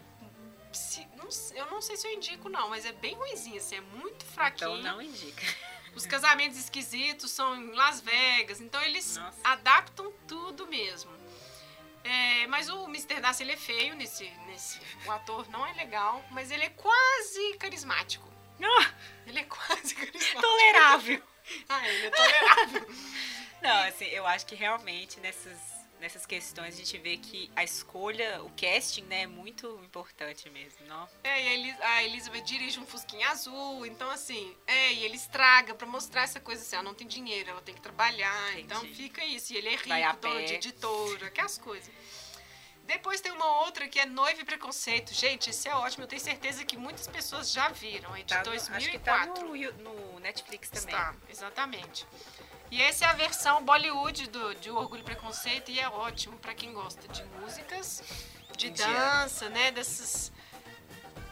se- não eu não sei se eu indico, não, mas é bem ruimzinho, assim, é muito fraquinho. Então não indica. Os casamentos esquisitos são em Las Vegas, então eles Nossa. adaptam tudo mesmo. É, mas o Mr. Darcy, ele é feio nesse, nesse. O ator não é legal, mas ele é quase carismático. Ah, Ele é quase carismático. tolerável. Ah, ele é tolerável. Não, assim, eu acho que realmente nessas, nessas questões a gente vê que a escolha, o casting, né, é muito importante mesmo, não? É, e a, Elis- a Elizabeth dirige um fusquinha azul, então assim, é, e ele estraga pra mostrar essa coisa assim, ela não tem dinheiro, ela tem que trabalhar, Entendi. então fica isso. E ele é rico, dono de editora, aquelas coisas. Depois tem uma outra que é Noiva e Preconceito. Gente, esse é ótimo, eu tenho certeza que muitas pessoas já viram, é de Tá no- acho que tá 2004. no, no Netflix também. Está, exatamente. E essa é a versão Bollywood do, de Orgulho e Preconceito e é ótimo pra quem gosta de músicas, de Indiano. dança, né? Dessas.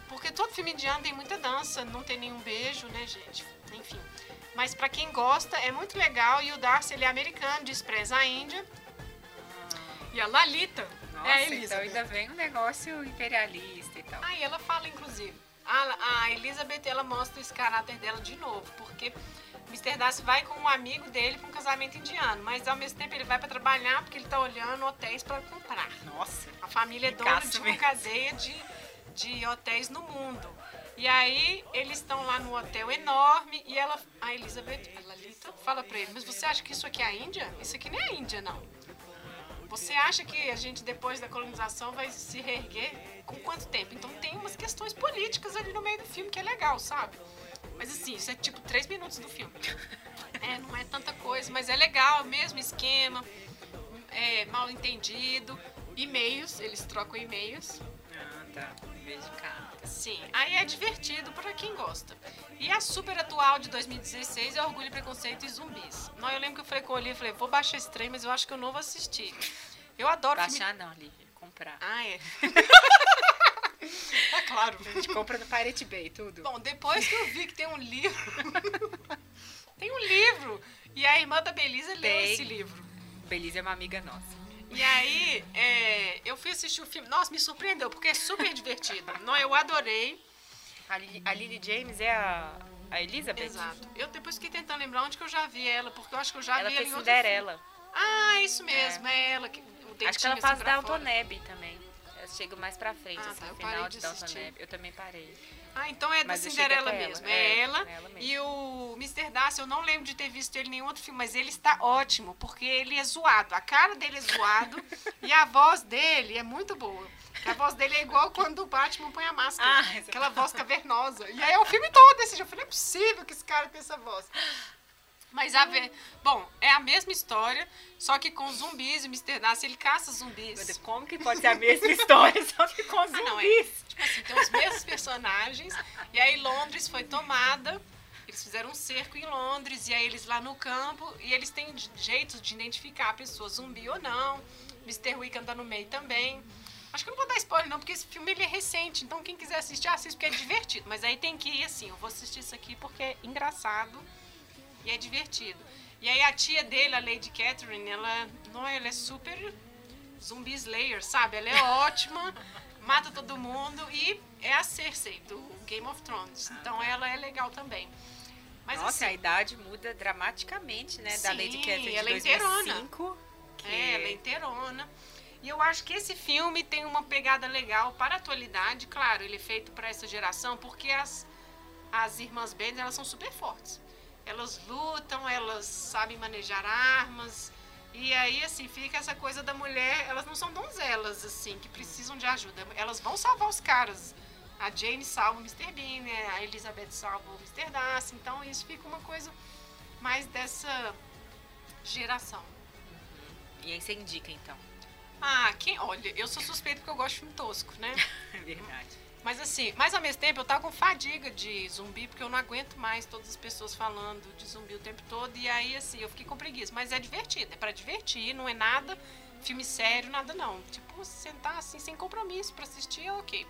Porque todo filme indiano tem muita dança, não tem nenhum beijo, né, gente? Enfim. Mas pra quem gosta, é muito legal. E o Darcy, ele é americano, despreza a Índia. E a Lalita Nossa, é a então ainda vem um negócio imperialista e tal. Aí ela fala, inclusive, a, a Elizabeth, ela mostra esse caráter dela de novo, porque Mr. Darcy vai com um amigo dele para um casamento indiano, mas ao mesmo tempo ele vai para trabalhar porque ele tá olhando hotéis para comprar. Nossa. A família é dona de uma mesmo. cadeia de, de hotéis no mundo. E aí eles estão lá no hotel enorme e ela, a Elizabeth, a Lalita, fala para ele, mas você acha que isso aqui é a Índia? Isso aqui nem é a Índia, não. Você acha que a gente, depois da colonização, vai se reerguer com quanto tempo? Então tem umas questões políticas ali no meio do filme que é legal, sabe? Mas assim, isso é tipo três minutos do filme. É, não é tanta coisa, mas é legal, mesmo esquema, é, mal entendido, e-mails, eles trocam e-mails. Ah, tá. De carta. Sim, aí é divertido para quem gosta. E a super atual de 2016 é Orgulho, Preconceito e Zumbis. Não, eu lembro que eu falei com o Olivia, falei, vou baixar esse trem, mas eu acho que eu não vou assistir. Eu adoro filme... Baixar não, Lívia. Comprar. Ah, é. é claro. A gente compra no Pirate Bay, tudo. Bom, depois que eu vi que tem um livro... tem um livro! E a irmã da Belisa leu Tem. esse livro. Belize é uma amiga nossa. E aí, é, eu fui assistir o filme. Nossa, me surpreendeu, porque é super divertido. Não, eu adorei. A, Lily, a Lily James é a, a Elizabeth? Exato. Eu depois fiquei tentando lembrar onde que eu já vi ela, porque eu acho que eu já Ela vi ela em outro Cinderela. filme. Ah, isso mesmo, é, ela. Que, o Acho que ela faz assim pra Downton fora. Abbey também. Chego mais pra frente, Ah, assim, tá, eu no parei final de de Downton. Abbey. Eu também parei. Ah, então é da Cinderela mesmo. ela. É, É, ela. é ela mesmo. E o Mr. Darcy, eu não lembro de ter visto ele em nenhum outro filme, mas ele está ótimo, porque ele é zoado. A cara dele é zoado e a voz dele é muito boa. A voz dele é igual quando o Batman põe a máscara. Ah, essa- aquela voz cavernosa. E aí é o filme todo esse dia. Eu falei, não é possível que esse cara tem essa voz. Mas a ver... Bom, é a mesma história, só que com zumbis. O Mr. Darcy, ele caça zumbis. Como que pode ser a mesma história, só que com zumbis? não, é. Tipo assim, tem os mesmos personagens. E aí Londres foi tomada. Eles fizeram um cerco em Londres. E aí eles lá no campo. E eles têm jeitos de identificar a pessoa zumbi ou não. Mr. Wiccan tá no meio também. Acho que eu não vou dar spoiler não, porque esse filme ele é recente. Então quem quiser assistir, assiste porque é divertido. Mas aí tem que ir assim, eu vou assistir isso aqui porque é engraçado e é divertido. E aí a tia dele, a Lady Catherine, ela, não, ela é super zumbi slayer, sabe? Ela é ótima, mata todo mundo e é a Cersei do Game of Thrones. Então ela é legal também. Mas Nossa, assim, a idade muda dramaticamente, né? da Sim, Lady Catherine ela é de inteirona. 2005. Que... É, ela é inteirona. E eu acho que esse filme tem uma pegada legal para a atualidade. Claro, ele é feito para essa geração, porque as, as irmãs Bennett, elas são super fortes. Elas lutam, elas sabem manejar armas. E aí, assim, fica essa coisa da mulher. Elas não são donzelas, assim, que precisam de ajuda. Elas vão salvar os caras. A Jane salva o Mr. Bean, né? a Elizabeth salva o Mr. Darcy. Então, isso fica uma coisa mais dessa geração. E aí você indica, então. Ah, quem. Olha, eu sou suspeito porque eu gosto de filme tosco, né? É verdade. Mas assim, mas ao mesmo tempo eu tava com fadiga de zumbi, porque eu não aguento mais todas as pessoas falando de zumbi o tempo todo. E aí, assim, eu fiquei com preguiça. Mas é divertido, é pra divertir, não é nada filme sério, nada não. Tipo, sentar assim, sem compromisso pra assistir, é ok.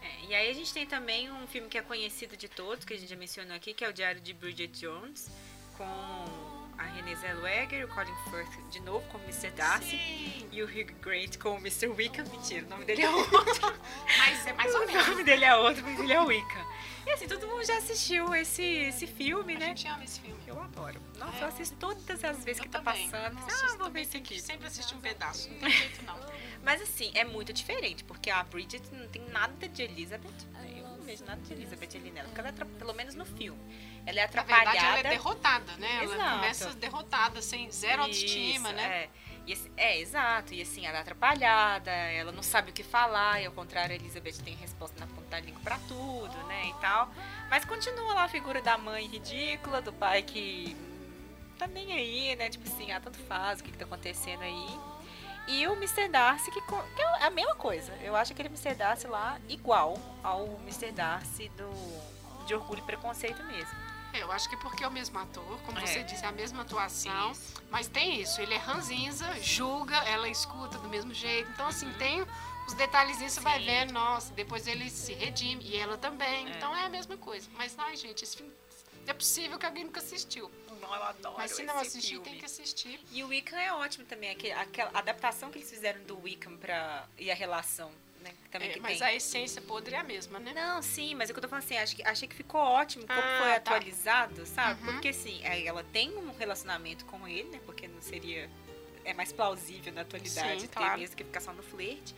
É, e aí a gente tem também um filme que é conhecido de todos, que a gente já mencionou aqui, que é o Diário de Bridget Jones, com a Renée Zellweger, o Colin Firth de novo como Mr. Darcy. Sim, E o Hugh Grant com o Mr. Wicca. Mentira, o nome dele é outro. mas é mais ou o menos. nome dele é outro, mas ele é o Wicca. E assim, todo mundo já assistiu esse, esse filme, A né? gente ama esse filme. Eu adoro. Nossa, É. eu assisto todas as vezes Eu que tá também. passando. Nossa, ah, vou ver que aqui. sempre assistir um pedaço. Não tem jeito, não. Mas assim, é muito diferente, porque a Bridget não tem nada de Elizabeth. né? Vejo nada de Elizabeth ali nela, porque ela é, pelo menos no filme. Ela é Na atrapalhada. verdade, ela é derrotada, né? Ela Exato. começa derrotada, sem zero autoestima, Isso, né? É. Assim- é, exato. E assim, ela é atrapalhada, ela não sabe o que falar, e ao contrário, a Elizabeth tem resposta na ponta da língua pra tudo, né, e tal. Mas continua lá a figura da mãe ridícula, do pai que hum, tá nem aí, né, tipo assim, ah, tanto faz, o que que tá acontecendo aí. E o Mr. Darcy, que, que é a mesma coisa. Eu acho aquele Mr. Darcy lá igual ao Mr. Darcy do, de Orgulho e Preconceito mesmo. É, eu acho que porque é o mesmo ator, como É. você disse, é a mesma atuação. Isso. Mas tem isso, ele é ranzinza, julga, ela escuta do mesmo jeito. Então, assim, tem os detalhezinhos, você vai vendo, nossa, depois ele se redime, e ela também. É. Então é a mesma coisa. Mas, ai, gente, esse filme. É possível que alguém nunca assistiu. Não, eu adoro Mas se não assistir, filme. tem que assistir. E o Wiccan é ótimo também, aquele, aquela adaptação que eles fizeram do Wiccan pra, e a relação, né? que Também É, que mas tem. a essência podre é a mesma, né? Não, sim, mas o que eu tô falando assim, acho que, achei que ficou ótimo como Ah, foi tá. atualizado, sabe? Uhum. Porque assim, aí ela tem um relacionamento com ele, né? Porque não seria. É mais plausível na atualidade Sim, ter claro. mesmo que ficar só no flerte.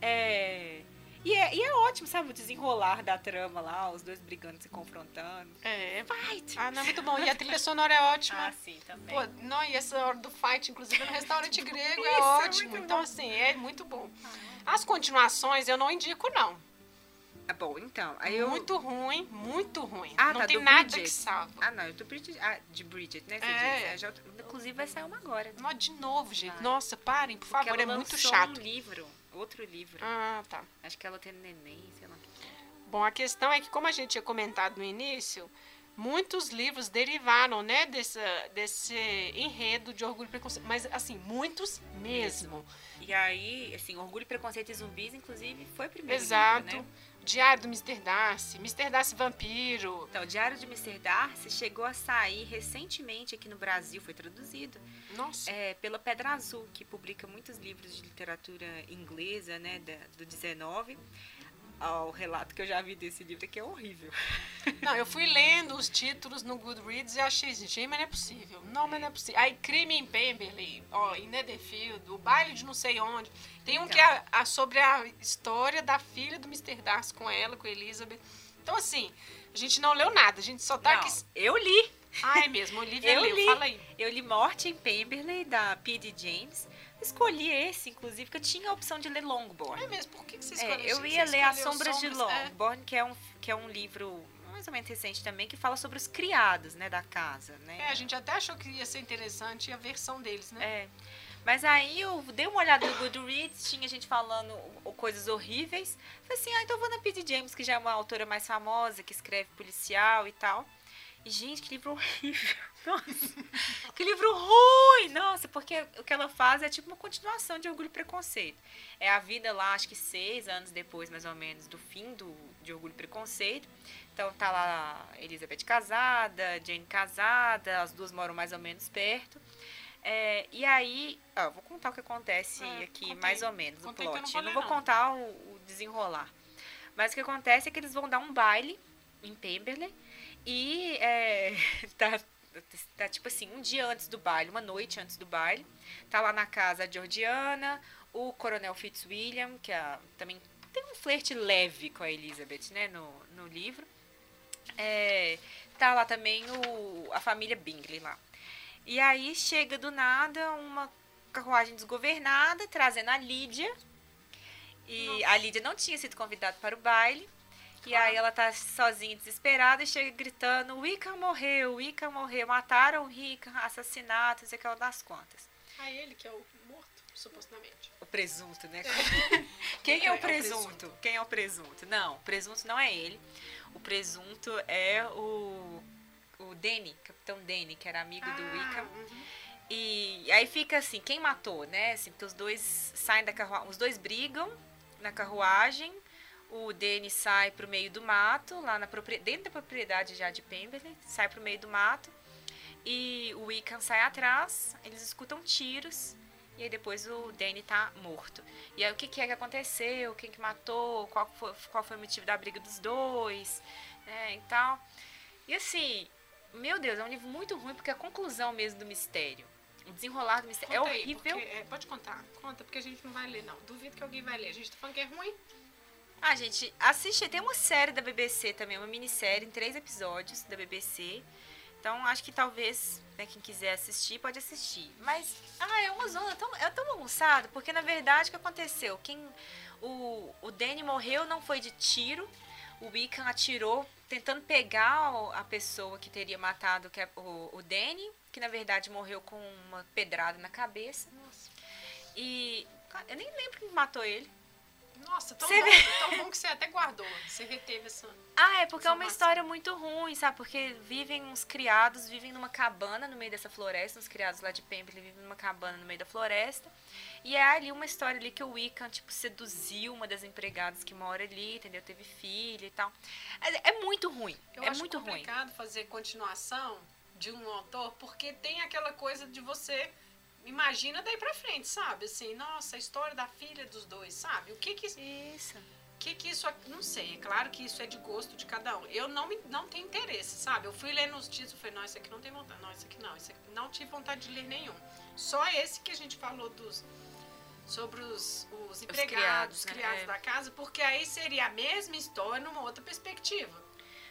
É. E é, e é ótimo, sabe? O desenrolar da trama lá, os dois brigando, se confrontando. É. Fight! Ah, não, muito bom. E a trilha sonora é ótima. Ah, sim, também. Pô, não, e essa hora do fight, inclusive no restaurante grego, Isso, é é ótimo. muito então, bom. assim, é muito bom. As continuações eu não indico, não. Ah, bom, então. Aí eu. Muito ruim, muito ruim. Ah, não tá, tem do nada Bridget. que salva. Ah, não, eu tô Bridget, ah, de Bridget, né? Você É. É, já- inclusive vai sair uma agora. Não, de novo, gente. Vai. Nossa, parem, por Porque favor, é muito lançou chato. um livro, outro livro. Ah, tá. Acho que ela tem neném, sei lá. é. Bom, a questão é que, como a gente tinha comentado no início, muitos livros derivaram, né, dessa, desse enredo de orgulho e preconceito. Mas, assim, muitos mesmo. E aí, assim, Orgulho, Preconceito e Zumbis, inclusive, foi o primeiro Exato. livro, né? Diário do Mr. Darcy, Mr. Darcy Vampiro. Então, o Diário de Mr. Darcy chegou a sair recentemente aqui no Brasil, foi traduzido, Nossa. é, pela Pedra Azul, que publica muitos livros de literatura inglesa, né, da- do 19. Ao relato que eu já vi desse livro, que é horrível. Não, eu fui lendo os títulos no Goodreads e achei, gente, mas não é possível. Não, mas não é possível. Aí, Crime em Pemberley, ó, em Netherfield, o baile de não sei onde. Tem um que é a, sobre a história da filha do Mr. Darcy com ela, com Elizabeth. Então, assim, a gente não leu nada, a gente só tá Não, aqui. eu li. Ah, é mesmo, Olivia Eu leu, li. fala aí. Eu li Morte em Pemberley, da P.D. James. Escolhi esse, inclusive, porque eu tinha a opção de ler Longbourn. É mesmo, por que, que você É, escolheu eu você ia ler As Sombras de Sombras, é. Que, é um, que é um livro mais ou menos recente também, que fala sobre os criados, né, da casa, né? É, a gente até achou que ia ser interessante a versão deles, né? É. Mas aí eu dei uma olhada no Goodreads, tinha gente falando coisas horríveis. Falei assim, ah, então eu vou na P.D. James, que já é uma autora mais famosa, que escreve policial e tal. E, gente, que livro horrível. Nossa, que livro ruim! Nossa, porque o que ela faz é tipo uma continuação de Orgulho e Preconceito. É a vida lá, acho que seis anos depois, mais ou menos, do fim do, de Orgulho e Preconceito. Então tá lá Elizabeth casada, Jane casada, as duas moram mais ou menos perto. É, e aí, ó, vou contar o que acontece É, aqui, conta mais ou menos, o eu plot. não Eu vou não ler, vou não. contar o, o desenrolar. Mas o que acontece é que eles vão dar um baile em Pemberley e é, tá, tá tipo assim, um dia antes do baile, uma noite antes do baile. Tá lá na casa a Georgiana, o Coronel Fitzwilliam, que é, também tem um flerte leve com a Elizabeth, né, no, no livro. É, tá lá também o, a família Bingley lá. E aí chega do nada uma carruagem desgovernada trazendo a Lídia. E a Lídia não tinha sido convidada para o baile. E aí ela tá sozinha, desesperada, e chega gritando: o Wickham morreu, o Wickham morreu, mataram o Wickham, assassinato, sei o que ela das contas. Ah, ele que é o morto, supostamente. O presunto, né? Quem é o presunto? Quem é o presunto? Não, o presunto não é ele. O presunto é o, o Danny, Capitão Danny, que era amigo do Wickham. uhum. E aí fica assim, quem matou, né? Assim, porque os dois saem da carruagem, os dois brigam na carruagem. O Danny sai pro meio do mato, lá na dentro da propriedade já de Pemberley, sai pro meio do mato. E o Wickham sai atrás, eles escutam tiros. E aí depois o Danny tá morto. E aí o que, que é que aconteceu? Quem que matou? Qual foi, qual foi o motivo da briga dos dois? Né, e tal. E assim, meu Deus, é um livro muito ruim porque a conclusão mesmo do mistério. O desenrolar do mistério Conta é aí, horrível. porque- é, pode contar, conta, porque a gente não vai ler, não. Duvido que alguém vai ler. A gente tá falando que é ruim. Ah, gente, assiste. Tem uma série da BBC também, uma minissérie em três episódios da BBC. Então, acho que talvez, né, quem quiser assistir, pode assistir. Mas, ah, é uma zona tão, é tão bagunçado, porque na verdade o que aconteceu? Quem, o, o Danny morreu não foi de tiro, o Wiccan atirou tentando pegar a pessoa que teria matado que é o, o Danny, que na verdade morreu com uma pedrada na cabeça. Nossa, E cara, eu nem lembro quem matou ele. Nossa tão, Você bom, tão bom que você até guardou. Você reteve essa. Ah, é porque é uma história muito ruim, sabe? Porque vivem uns criados, vivem numa cabana no meio dessa floresta, uns criados lá de Pemberley vivem numa cabana no meio da floresta. E é ali uma história ali que o Wiccan, tipo, seduziu uma das empregadas que mora ali, entendeu? Teve filho e tal. É, é muito ruim, Eu é acho muito ruim. complicado fazer continuação de um autor, porque tem aquela coisa de você imagina daí pra frente, sabe? Assim, nossa, a história da filha dos dois, sabe? O que que Isso. que que isso, não sei, é claro que isso é de gosto de cada um. Eu não me, não tenho interesse, sabe? Eu fui lendo os títulos, falei, não, esse aqui não tem vontade, não, esse aqui não, esse aqui não tive vontade de ler nenhum. Só esse que a gente falou dos sobre os, os empregados, criados, os né? criados É. da casa, porque aí seria a mesma história numa outra perspectiva.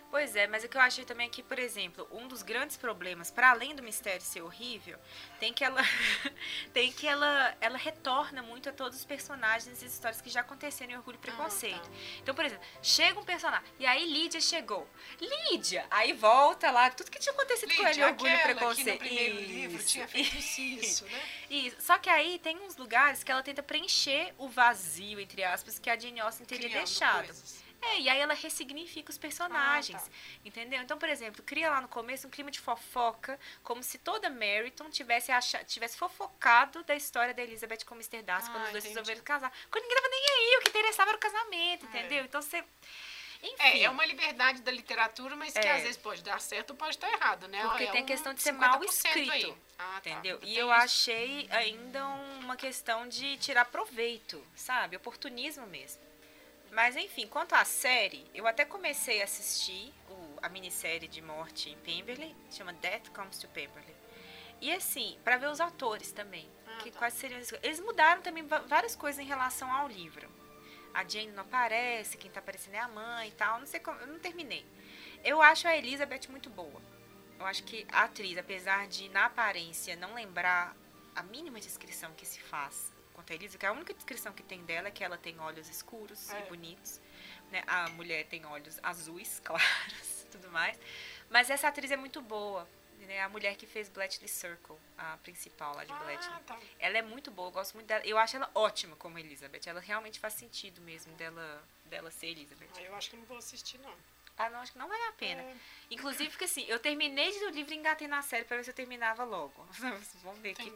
Pois é, mas o que eu achei também é que, por exemplo, um dos grandes problemas, para além do mistério ser horrível, tem que ela tem que ela ela retorna muito a todos os personagens e histórias que já aconteceram em Orgulho e Preconceito. Ah, tá. Então, por exemplo, chega um personagem e aí Lídia chegou. Lídia, aí volta lá tudo que tinha acontecido com ele em Orgulho e Preconceito. que no primeiro livro Isso. tinha feito isso, isso, né? Isso. Só que aí tem uns lugares que ela tenta preencher o vazio, entre aspas, que a Jane Austen teria Criando deixado. coisas. É, e aí ela ressignifica os personagens. Ah, tá. Entendeu? Então, por exemplo, cria lá no começo um clima de fofoca, como se toda Meryton tivesse, achado, tivesse fofocado da história da Elizabeth com o Mr. Darcy quando Ah, os dois resolveram casar. Quando ninguém tava nem aí, o que interessava era o casamento, É. entendeu? Então você. Enfim. É, é uma liberdade da literatura, mas que É. às vezes pode dar certo ou pode estar errado, né? Porque É tem a um questão de ser mal 50% aí. escrito, Ah, tá. Entendeu? Tem E eu isso. achei ainda uma questão de tirar proveito, sabe? Oportunismo mesmo. Mas enfim, quanto à série, eu até comecei a assistir o, a minissérie de morte em Pemberley, chama Death Comes to Pemberley. E assim, para ver os atores também. Ah, que tá. quais seriam Eles mudaram também várias coisas em relação ao livro. A Jane não aparece, quem tá aparecendo é a mãe e tal. Não sei como. Eu não terminei. Eu acho a Elizabeth muito boa. Eu acho que a atriz, apesar de na aparência não lembrar a mínima descrição que se faz quanto a Elizabeth, a única descrição que tem dela é que ela tem olhos escuros É. e bonitos. Né? A mulher tem olhos azuis, claros, tudo mais. Mas essa atriz é muito boa. Né? A mulher que fez Bletchley Circle, a principal lá de Bletchley. Ah, tá. Ela é muito boa, eu gosto muito dela. Eu acho ela ótima como Elizabeth. Ela realmente faz sentido mesmo dela, dela ser Elizabeth. Ah, Eu acho que não vou assistir, não. Ah, não, acho que não vale a pena. É, Inclusive, porque assim, eu terminei de o livro e engatei na série pra ver se eu terminava logo. Vamos ver aqui.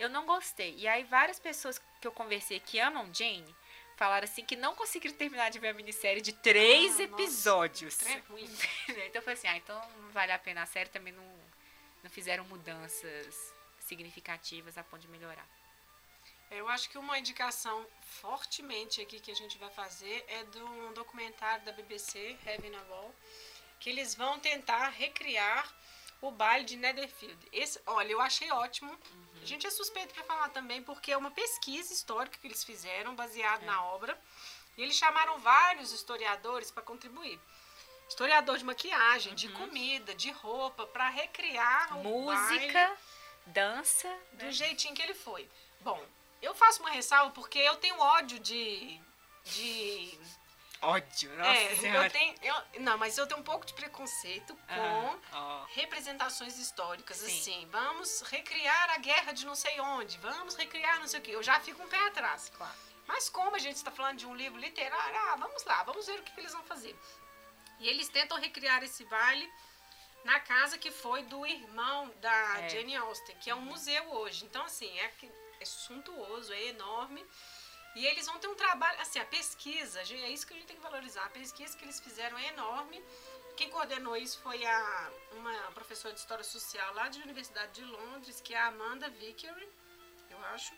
Eu não gostei. E aí, várias pessoas que eu conversei que amam Jane falaram assim que não conseguiram terminar de ver a minissérie de três Ah, nossa. episódios. Trem ruim. então eu falei assim, ah, então não vale a pena a série, também não, não fizeram mudanças significativas a ponto de melhorar. Eu acho que uma indicação fortemente aqui que a gente vai fazer é de um documentário da BBC, Heaven a Wall, que eles vão tentar recriar o baile de Netherfield. Esse, olha, eu achei ótimo. A gente é suspeito para falar também porque é uma pesquisa histórica que eles fizeram baseado na obra. E eles chamaram vários historiadores para contribuir. Historiador de maquiagem, de comida, de roupa, para recriar o baile Música, dança, do né? jeitinho que ele foi. Bom, eu faço uma ressalva porque eu tenho ódio de. de ódio, nossa é, senhora. eu tenho. eu- não, mas eu tenho um pouco de preconceito com Ah, ó. representações históricas, Sim. assim. Vamos recriar a guerra de não sei onde, vamos recriar não sei o quê. Eu já fico um pé atrás. Claro. Mas como a gente está falando de um livro literário, ah, vamos lá, vamos ver o que, que eles vão fazer. E eles tentam recriar esse baile na casa que foi do irmão da É. Jane Austen, que é um museu hoje. Então, assim, é, é suntuoso, é enorme. E eles vão ter um trabalho, assim, a pesquisa, é isso que a gente tem que valorizar. A pesquisa que eles fizeram é enorme. Quem coordenou isso foi a, uma professora de História Social lá de Universidade de Londres, que é a Amanda Vickery, eu acho.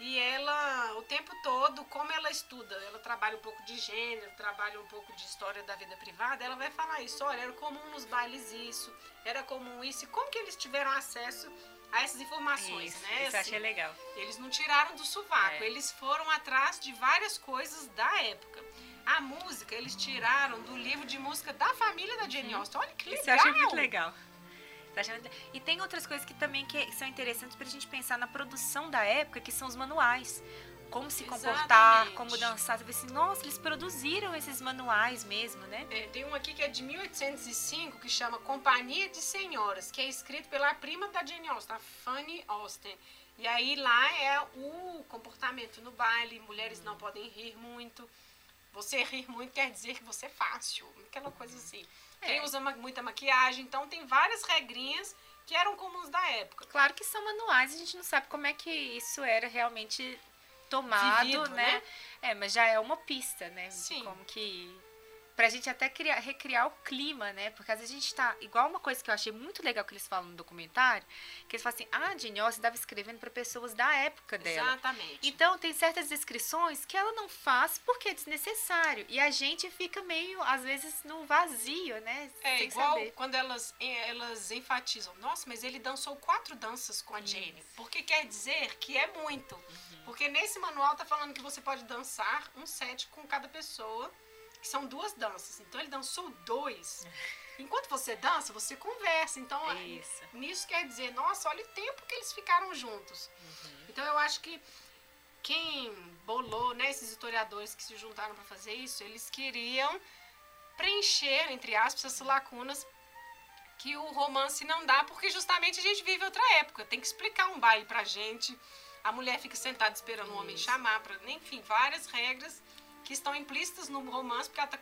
E ela, o tempo todo, como ela estuda, ela trabalha um pouco de gênero, trabalha um pouco de história da vida privada, ela vai falar isso. Olha, era comum nos bailes isso, era comum isso. E como que eles tiveram acesso a essas informações, Isso, né? isso Assim, achei legal. eles não tiraram do sovaco, É. eles foram atrás de várias coisas da época. A música, eles tiraram do livro de música da família da Jane Austen. Olha que legal! Isso eu achei muito legal. E tem outras coisas que também que são interessantes pra gente pensar na produção da época, que são os manuais. Como se comportar, Exatamente. como dançar. Você vê assim, nossa, eles produziram esses manuais mesmo, né? É, tem um aqui que é de 1805 que chama Companhia de Senhoras, que é escrito pela prima da Jane Austen, a Fanny Austen. E aí lá é o comportamento no baile, mulheres não podem rir muito. Você rir muito quer dizer que você é fácil, aquela coisa assim. Quem É. usa ma- muita maquiagem, então tem várias regrinhas que eram comuns da época. Claro que são manuais, a gente não sabe como é que isso era realmente tomado, Vivido, né? né? É, mas já é uma pista, né? de Sim. como que. Pra gente até criar, recriar o clima, né? Porque às vezes a gente tá. Igual uma coisa que eu achei muito legal que eles falam no documentário, que eles falam assim, ah, a Jane Austen estava escrevendo para pessoas da época dela. Exatamente. Então, tem certas descrições que ela não faz porque é desnecessário. E a gente fica meio, às vezes, no vazio, né? É Sem igual saber. quando elas, elas enfatizam, nossa, mas ele dançou quatro danças com a Jane. Porque quer dizer que é muito. Uhum. Porque nesse manual tá falando que você pode dançar um set com cada pessoa, que são duas danças. Então ele dançou dois. Enquanto você dança, você conversa. Então, Isso. nisso quer dizer, nossa, olha o tempo que eles ficaram juntos. Uhum. Então eu acho que quem bolou, né, esses historiadores que se juntaram para fazer isso, eles queriam preencher, entre aspas, essas lacunas que o romance não dá, porque justamente a gente vive outra época. Tem que explicar um baile pra gente. A mulher fica sentada esperando o homem chamar, pra, enfim, várias regras que estão implícitas no romance, porque ela tá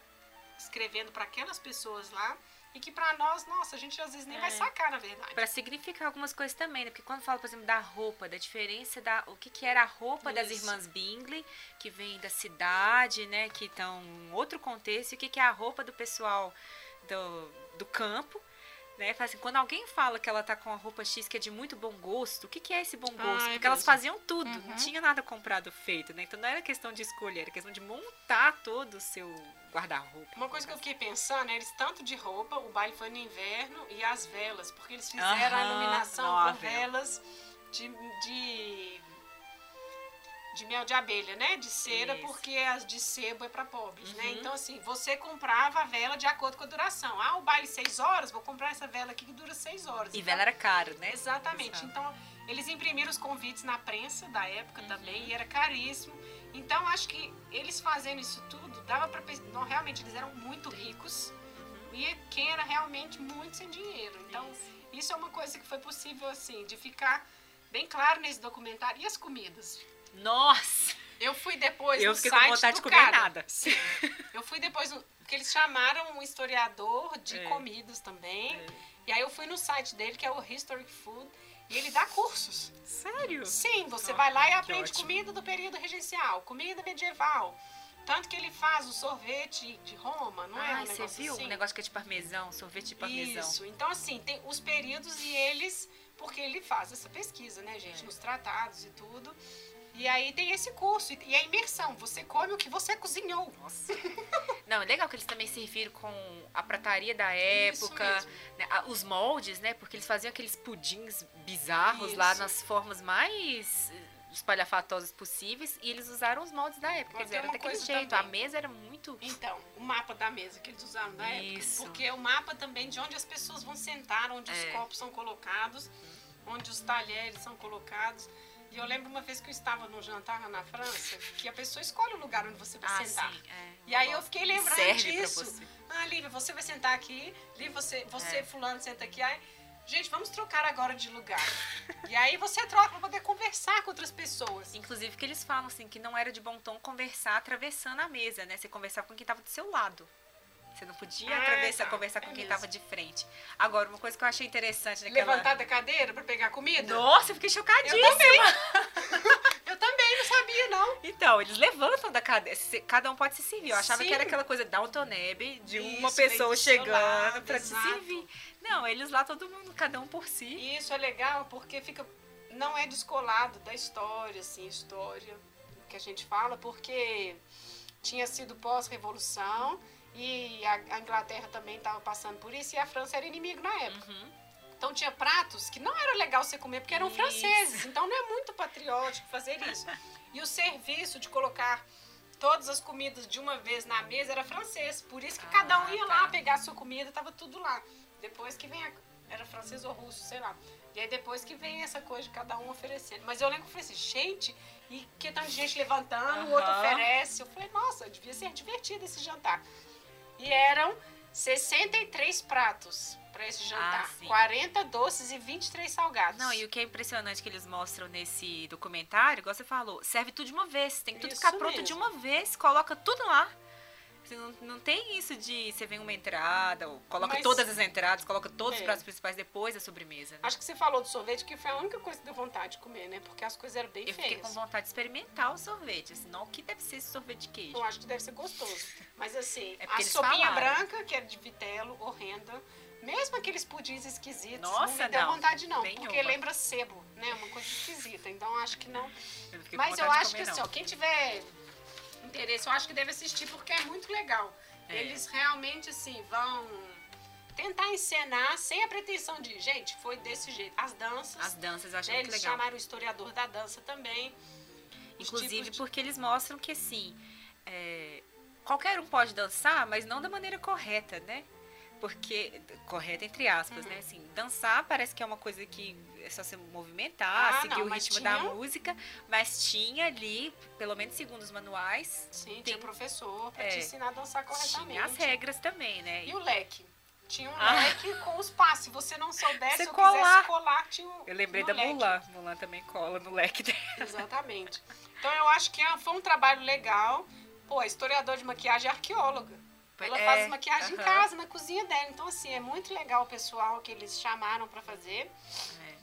escrevendo para aquelas pessoas lá. E que pra nós, nossa, a gente às vezes nem vai É. sacar, na verdade. Pra significar algumas coisas também, né? Porque quando fala, por exemplo, da roupa, da diferença da. O que, que era a roupa das Isso. irmãs Bingley, que vem da cidade, né? Que estão em outro contexto, e o que, que é a roupa do pessoal do, do campo. Né? Assim, quando alguém fala que ela tá com a roupa X que é de muito bom gosto, o que, que é esse bom gosto? é Porque elas mesmo. faziam tudo, não Uhum. tinha nada comprado feito, né? Então não era questão de escolher, era questão de montar todo o seu guarda-roupa. Uma coisa que eu fiquei pensando, né, eles tanto de roupa, o baile foi no inverno e as velas, porque eles fizeram a Aham, iluminação não, a com vela. velas de, de de mel de abelha, né? De cera, Isso. porque as de sebo é para pobres, né? Uhum. Então assim, você comprava a vela de acordo com a duração. Ah, o baile seis horas, vou comprar essa vela aqui que dura seis horas. E Então, vela era caro, né? Exatamente. Exato. Então, eles imprimiram os convites na prensa da época Uhum. também e era caríssimo. Então, acho que eles fazendo isso tudo, dava para não realmente eles eram muito ricos e quem era realmente muito sem dinheiro. Então, Uhum. Isso. isso é uma coisa que foi possível assim, de ficar bem claro nesse documentário e as comidas. Nossa! Eu fui depois Eu no fiquei site com vontade de comer cara. nada. Sim. Eu fui depois porque eles chamaram um historiador de É. comidas também. E aí eu fui no site dele, que é o Historic Food, e ele dá cursos. Sério? Sim, você Ah, vai lá e aprende ótimo. comida do período regencial, comida medieval. Tanto que ele faz o sorvete de Roma, não é? Ai, um você negócio viu? assim? Um negócio que é de parmesão, sorvete de parmesão. Isso. Então, assim, tem os períodos e eles. Porque ele faz essa pesquisa, né, gente? É. Nos tratados e tudo. E aí tem esse curso. E a imersão. Você come o que você cozinhou. Nossa. Não, é legal que eles também serviram com a prataria da época, né, os moldes, né? Porque eles faziam aqueles pudins bizarros lá Isso. nas formas mais eh, espalhafatosas possíveis e eles usaram os moldes da época. Mas era daquele jeito. também. A mesa era muito. Então, o mapa da mesa que eles usaram na Isso. época. Porque é o mapa também de onde as pessoas vão sentar, onde É. os copos são colocados, onde os talheres são colocados. E eu lembro uma vez que eu estava num jantar na França, que a pessoa escolhe o lugar onde você vai Ah, sentar. sim. é. E aí eu fiquei lembrando Serve disso. Ah, Lívia, você vai sentar aqui. Lívia, você, você É. fulano, senta aqui. Aí, gente, vamos trocar agora de lugar. e aí você troca pra poder conversar com outras pessoas. Inclusive que eles falam assim que não era de bom tom conversar atravessando a mesa, né? Você conversava com quem tava do seu lado. Você não podia Ah, atravessar, tá. conversar É com quem mesmo. tava de frente. Agora, uma coisa que eu achei interessante naquela... Levantar da cadeira pra pegar comida? Nossa, eu fiquei chocadíssima. Eu também. Eu também não sabia, não. Então, eles levantam da cadeira. Se- Cada um pode se servir. Eu achava Sim. que era aquela coisa Downton Abbey, de uma Isso, vem pessoa chegando te exato. servir. Não, eles lá, todo mundo, cada um por si. Isso é legal porque fica não é descolado da história, assim, história que a gente fala, porque tinha sido pós-revolução e a, a Inglaterra também estava passando por isso e a França era inimigo na época. Uhum. Então tinha pratos que não era legal você comer porque eram Isso. franceses. Então não é muito patriótico fazer isso. E o serviço de colocar todas as comidas de uma vez na mesa era francês. Por isso que Ah, cada um ia tá. lá pegar a sua comida, tava tudo lá. Depois que vem a, era francês ou russo, sei lá. E aí depois que vem essa coisa de cada um oferecendo. Mas eu lembro que eu falei assim, gente, e que tanto de gente levantando, o outro oferece. Eu falei, nossa, devia ser divertido esse jantar. E eram 63 pratos para esse jantar. Ah, sim. 40 doces e 23 salgados. Não, e o que é impressionante que eles mostram nesse documentário, igual você falou, serve tudo de uma vez. Tem que tudo Isso ficar pronto mesmo. de uma vez, coloca tudo lá. Não, não tem isso de você vem uma entrada, ou coloca Mas- todas as entradas, coloca todos os É. pratos principais depois da sobremesa. né? Acho que você falou do sorvete, que foi a única coisa que deu vontade de comer, né? Porque as coisas eram bem Eu fiquei feias. com vontade de experimentar o sorvete. Assim, não, o que deve ser esse sorvete de queijo? Eu acho que deve ser gostoso. Mas assim, É a sopinha falaram. branca, que era de vitelo, horrenda. Mesmo aqueles pudins esquisitos, não Nossa, me deu não. vontade não. Nenhuma. Porque lembra sebo, né? Uma coisa esquisita. Então acho que não. Eu não Mas eu acho que assim, não. ó, quem tiver interesse, eu acho que deve assistir porque é muito legal. É. Eles realmente, assim, vão tentar encenar sem a pretensão de, gente, foi desse jeito. As danças, As danças eu achei né, muito eles legal. chamaram o historiador da dança também. Inclusive de- porque eles mostram que assim, é, qualquer um pode dançar, mas não da maneira correta, né? Porque, correta entre aspas, Uhum. né? Assim, dançar parece que é uma coisa que é só se movimentar, Ah, seguir não, o ritmo da tinha- música, mas tinha ali, pelo menos segundo os manuais, Sim, tem- tinha professor pra é, te ensinar a dançar corretamente. tinha as regras também, né? E o leque? Tinha um Ah. leque com os passos. Se você não soubesse Você ou colar. quisesse colar, tinha o Eu lembrei da leque. Mulan. Mulan também cola no leque dela. Exatamente. Então eu acho que é- foi um trabalho legal. Pô, a historiadora de maquiagem é arqueóloga. Ela É, faz maquiagem em aham. casa, na cozinha dela. Então, assim, é muito legal o pessoal que eles chamaram pra fazer. É.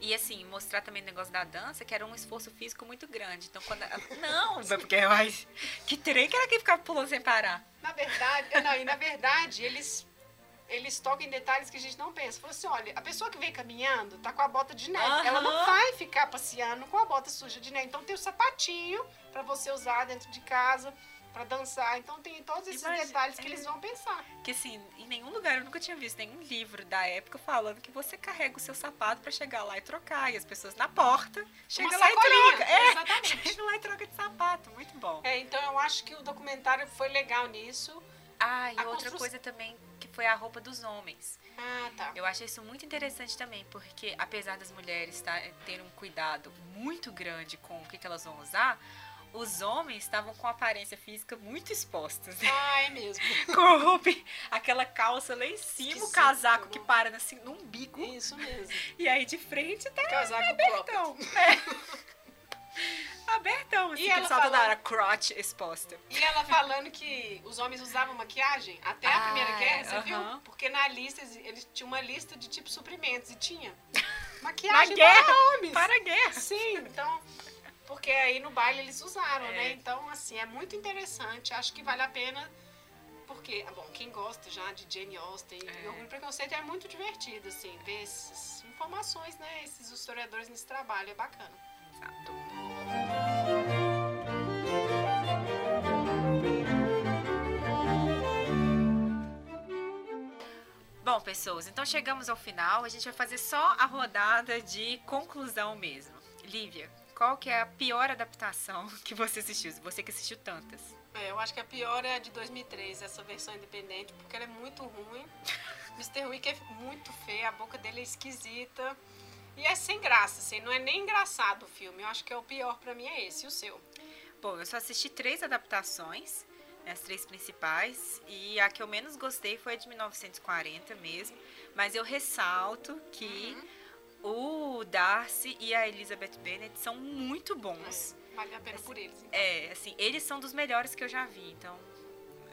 E assim, mostrar também o negócio da dança, que era um esforço físico muito grande. Então, quando. ela- Não, porque é mais. Que trem que era quem ficava pulando sem parar. Na verdade, não, e na verdade, eles eles tocam em detalhes que a gente não pensa. Falou assim, olha, a pessoa que vem caminhando tá com a bota de neve. Aham. Ela não vai ficar passeando com a bota suja de neve. Então tem o sapatinho pra você usar dentro de casa, pra dançar. Então tem todos esses Imagina- detalhes que é. eles vão pensar. Que assim, em nenhum lugar eu nunca tinha visto nenhum livro da época falando que você carrega o seu sapato pra chegar lá e trocar. E as pessoas na porta chegam lá e troca. É, Exatamente. chega lá e troca de sapato. Muito bom. É, então eu acho que o documentário foi legal nisso. Ah, e A outra construção- coisa também que foi a roupa dos homens. Ah, tá. Eu achei isso muito interessante também, porque apesar das mulheres tá, terem um cuidado muito grande com o que, que elas vão usar, os homens estavam com aparência física muito expostas. né? Ah, é mesmo. com roupa, aquela calça lá em cima, o Esquisito, casaco que né? para assim, no umbigo. Isso mesmo. E aí de frente tá Casaco abertão. É. abertão, assim, E que ela falando- hora crotch exposta. E ela falando que os homens usavam maquiagem até a Ah, Primeira Guerra, você viu? aham. Porque na lista, eles tinham uma lista de tipo suprimentos e tinha maquiagem para homens. Para a guerra. Sim, então... Porque aí no baile eles usaram, É. né? Então, assim, é muito interessante. Acho que vale a pena... Porque, ah, bom, quem gosta já de Jane Austen É. e e Preconceito é muito divertido, assim, ver essas informações, né? Esses historiadores nesse trabalho, é bacana. Exato. Bom, pessoas, então chegamos ao final. A gente vai fazer só a rodada de conclusão mesmo. Lívia, qual que é a pior adaptação que você assistiu? Você que assistiu tantas. É, eu acho que a pior é a de 2003, essa versão independente, porque ela é muito ruim. Mr. Wick é muito feio, a boca dele é esquisita. E é sem graça, assim, não é nem engraçado o filme. Eu acho que é o pior pra mim é esse, e o seu. Bom, eu só assisti três adaptações, né, as três principais, e a que eu menos gostei foi a de 1940 mesmo, mas eu ressalto que o Darcy e a Elizabeth Bennet são muito bons. É, vale a pena por eles. então. É, assim, eles são dos melhores que eu já vi, então,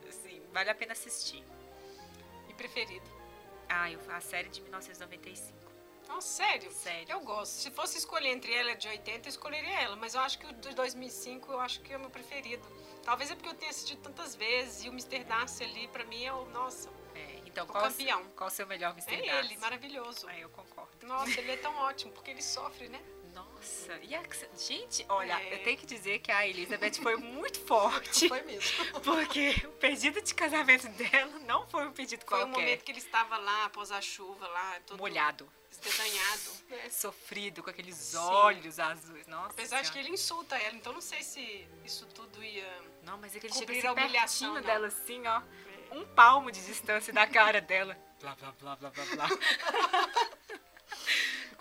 assim, vale a pena assistir. E preferido. Ah, eu, a série de 1995. Nossa, sério? Sério. Eu gosto. Se fosse escolher entre ela e de 80, eu escolheria ela. Mas eu acho que o de 2005 eu acho que é o meu preferido. Talvez é porque eu tenha assistido tantas vezes. E o Mr. Darcy ali, pra mim, é o... Nossa, É, então, O qual, campeão. qual o seu melhor Mr. é Darcy? ele, maravilhoso. Ah, eu concordo. Nossa, ele é tão ótimo, porque ele sofre, né? Nossa, e a, gente, olha, É. eu tenho que dizer que a Elizabeth foi muito forte. Foi mesmo. Porque o pedido de casamento dela não foi um pedido Foi o qualquer. momento que ele estava lá, após a chuva, lá, todo molhado, esdedanhado. né? sofrido, com aqueles Sim. olhos azuis. Nossa. Apesar de que Senhora. ele insulta ela, então não sei se isso tudo ia. Não, mas é que ele chega a assim humilhação, pertinho não. dela assim, ó. Um palmo de distância da cara dela. Blá, blá, blá, blá, blá, blá.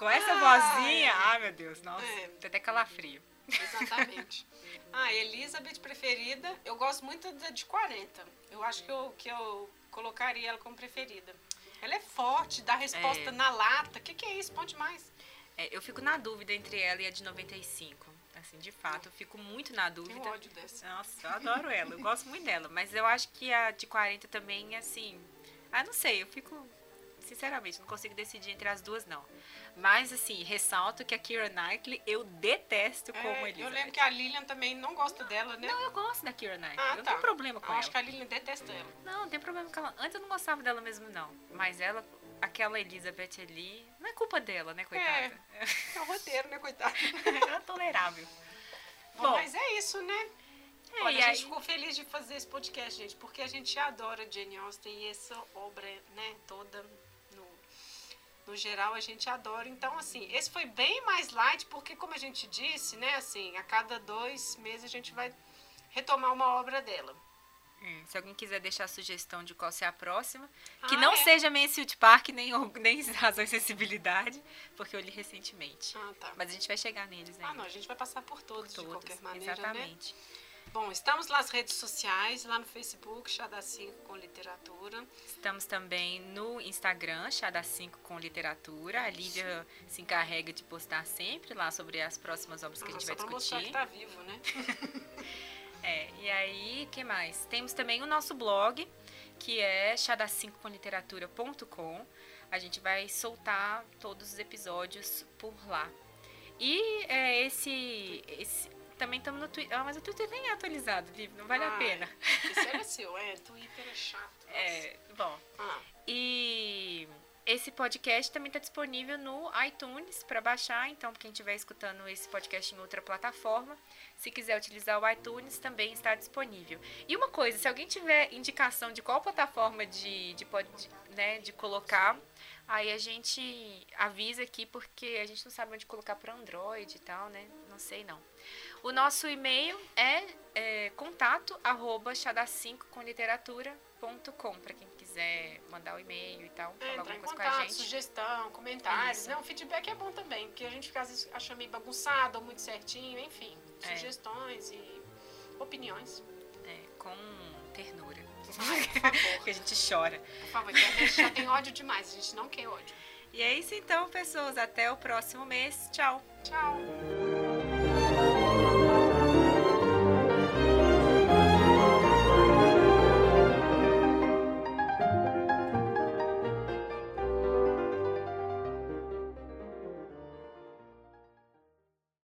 Com essa vozinha, ai meu Deus, nossa, É. tem até calafrio. Exatamente. ah, Elizabeth preferida, eu gosto muito da de 40. Eu acho que eu, que eu colocaria ela como preferida. Ela é forte, dá resposta É. na lata. O que, que é isso? Ponte mais. É, eu fico na dúvida entre ela e a de 95. Assim, de fato, eu fico muito na Tenho dúvida. ódio dessa. Nossa, eu adoro ela, eu gosto muito dela. Mas eu acho que a de 40 também, assim. Ah, não sei, eu fico. Sinceramente, não consigo decidir entre as duas, não. Mas, assim, ressalto que a Kira Knightley eu detesto como É, eu Elizabeth. lembro que a Lilian também não gosta dela, né? Não, eu gosto da Kira Knightley. Ah, eu não tá. tenho problema com eu ela. acho que a Lilian detesta ela. Não, não tem problema com ela. Antes eu não gostava dela mesmo, não. Mas ela, aquela Elizabeth ali, não é culpa dela, né, coitada? É o roteiro, né, coitada? É tolerável. Bom, Bom. mas é isso, né? É, Olha, a aí- gente ficou feliz de fazer esse podcast, gente, porque a gente adora Jane Austen e essa obra, né, toda no, geral a gente adora. Então, assim, esse foi bem mais light, porque como a gente disse, né, assim, a cada dois meses a gente vai retomar uma obra dela. Hum, se alguém quiser deixar sugestão de qual ser a próxima, que Ah, não é? seja Mansfield Park, nem, nem Razão e Sensibilidade, porque eu li recentemente. Ah, tá. Mas a gente vai chegar neles ainda. Ah, não, a gente vai passar por todos, de Todos, qualquer maneira, né? Bom, estamos nas redes sociais, lá no Facebook, Chá da 5 com literatura. Estamos também no Instagram, Chá da 5 com literatura. A Lívia se encarrega de postar sempre lá sobre as próximas obras que a gente vai pra mostrar que discutir. tá vivo, né? É, e aí, que mais? Temos também o nosso blog, que é chada5comliteratura.com. A gente vai soltar todos os episódios por lá. E é, esse, esse também estamos no Twitter. Ah, mas o Twitter nem é atualizado, Vivi, não vale a Ai, pena. Esse era seu, é. Twitter é chato. nossa. É, bom. Ah, E Esse podcast também está disponível no iTunes para baixar, então quem estiver escutando esse podcast em outra plataforma, se quiser utilizar o iTunes, também está disponível. E uma coisa, se alguém tiver indicação de qual plataforma de, de, de, né, de colocar, aí a gente avisa aqui, porque a gente não sabe onde colocar para Android e tal, né? Não sei não. O nosso e-mail é, é contato arroba 5 com literatura.com para quem quiser mandar o um e-mail e tal, é, falar alguma coisa contato, com a gente. Sugestão, comentários. Não, feedback é bom também, porque a gente fica às vezes acha meio bagunçado ou muito certinho, enfim. É. Sugestões e opiniões. É, com ternura. Ai, por favor. que a gente chora. Por favor, a gente já tem ódio demais, a gente não quer ódio. E é isso então, pessoas. Até o próximo mês. Tchau. Tchau.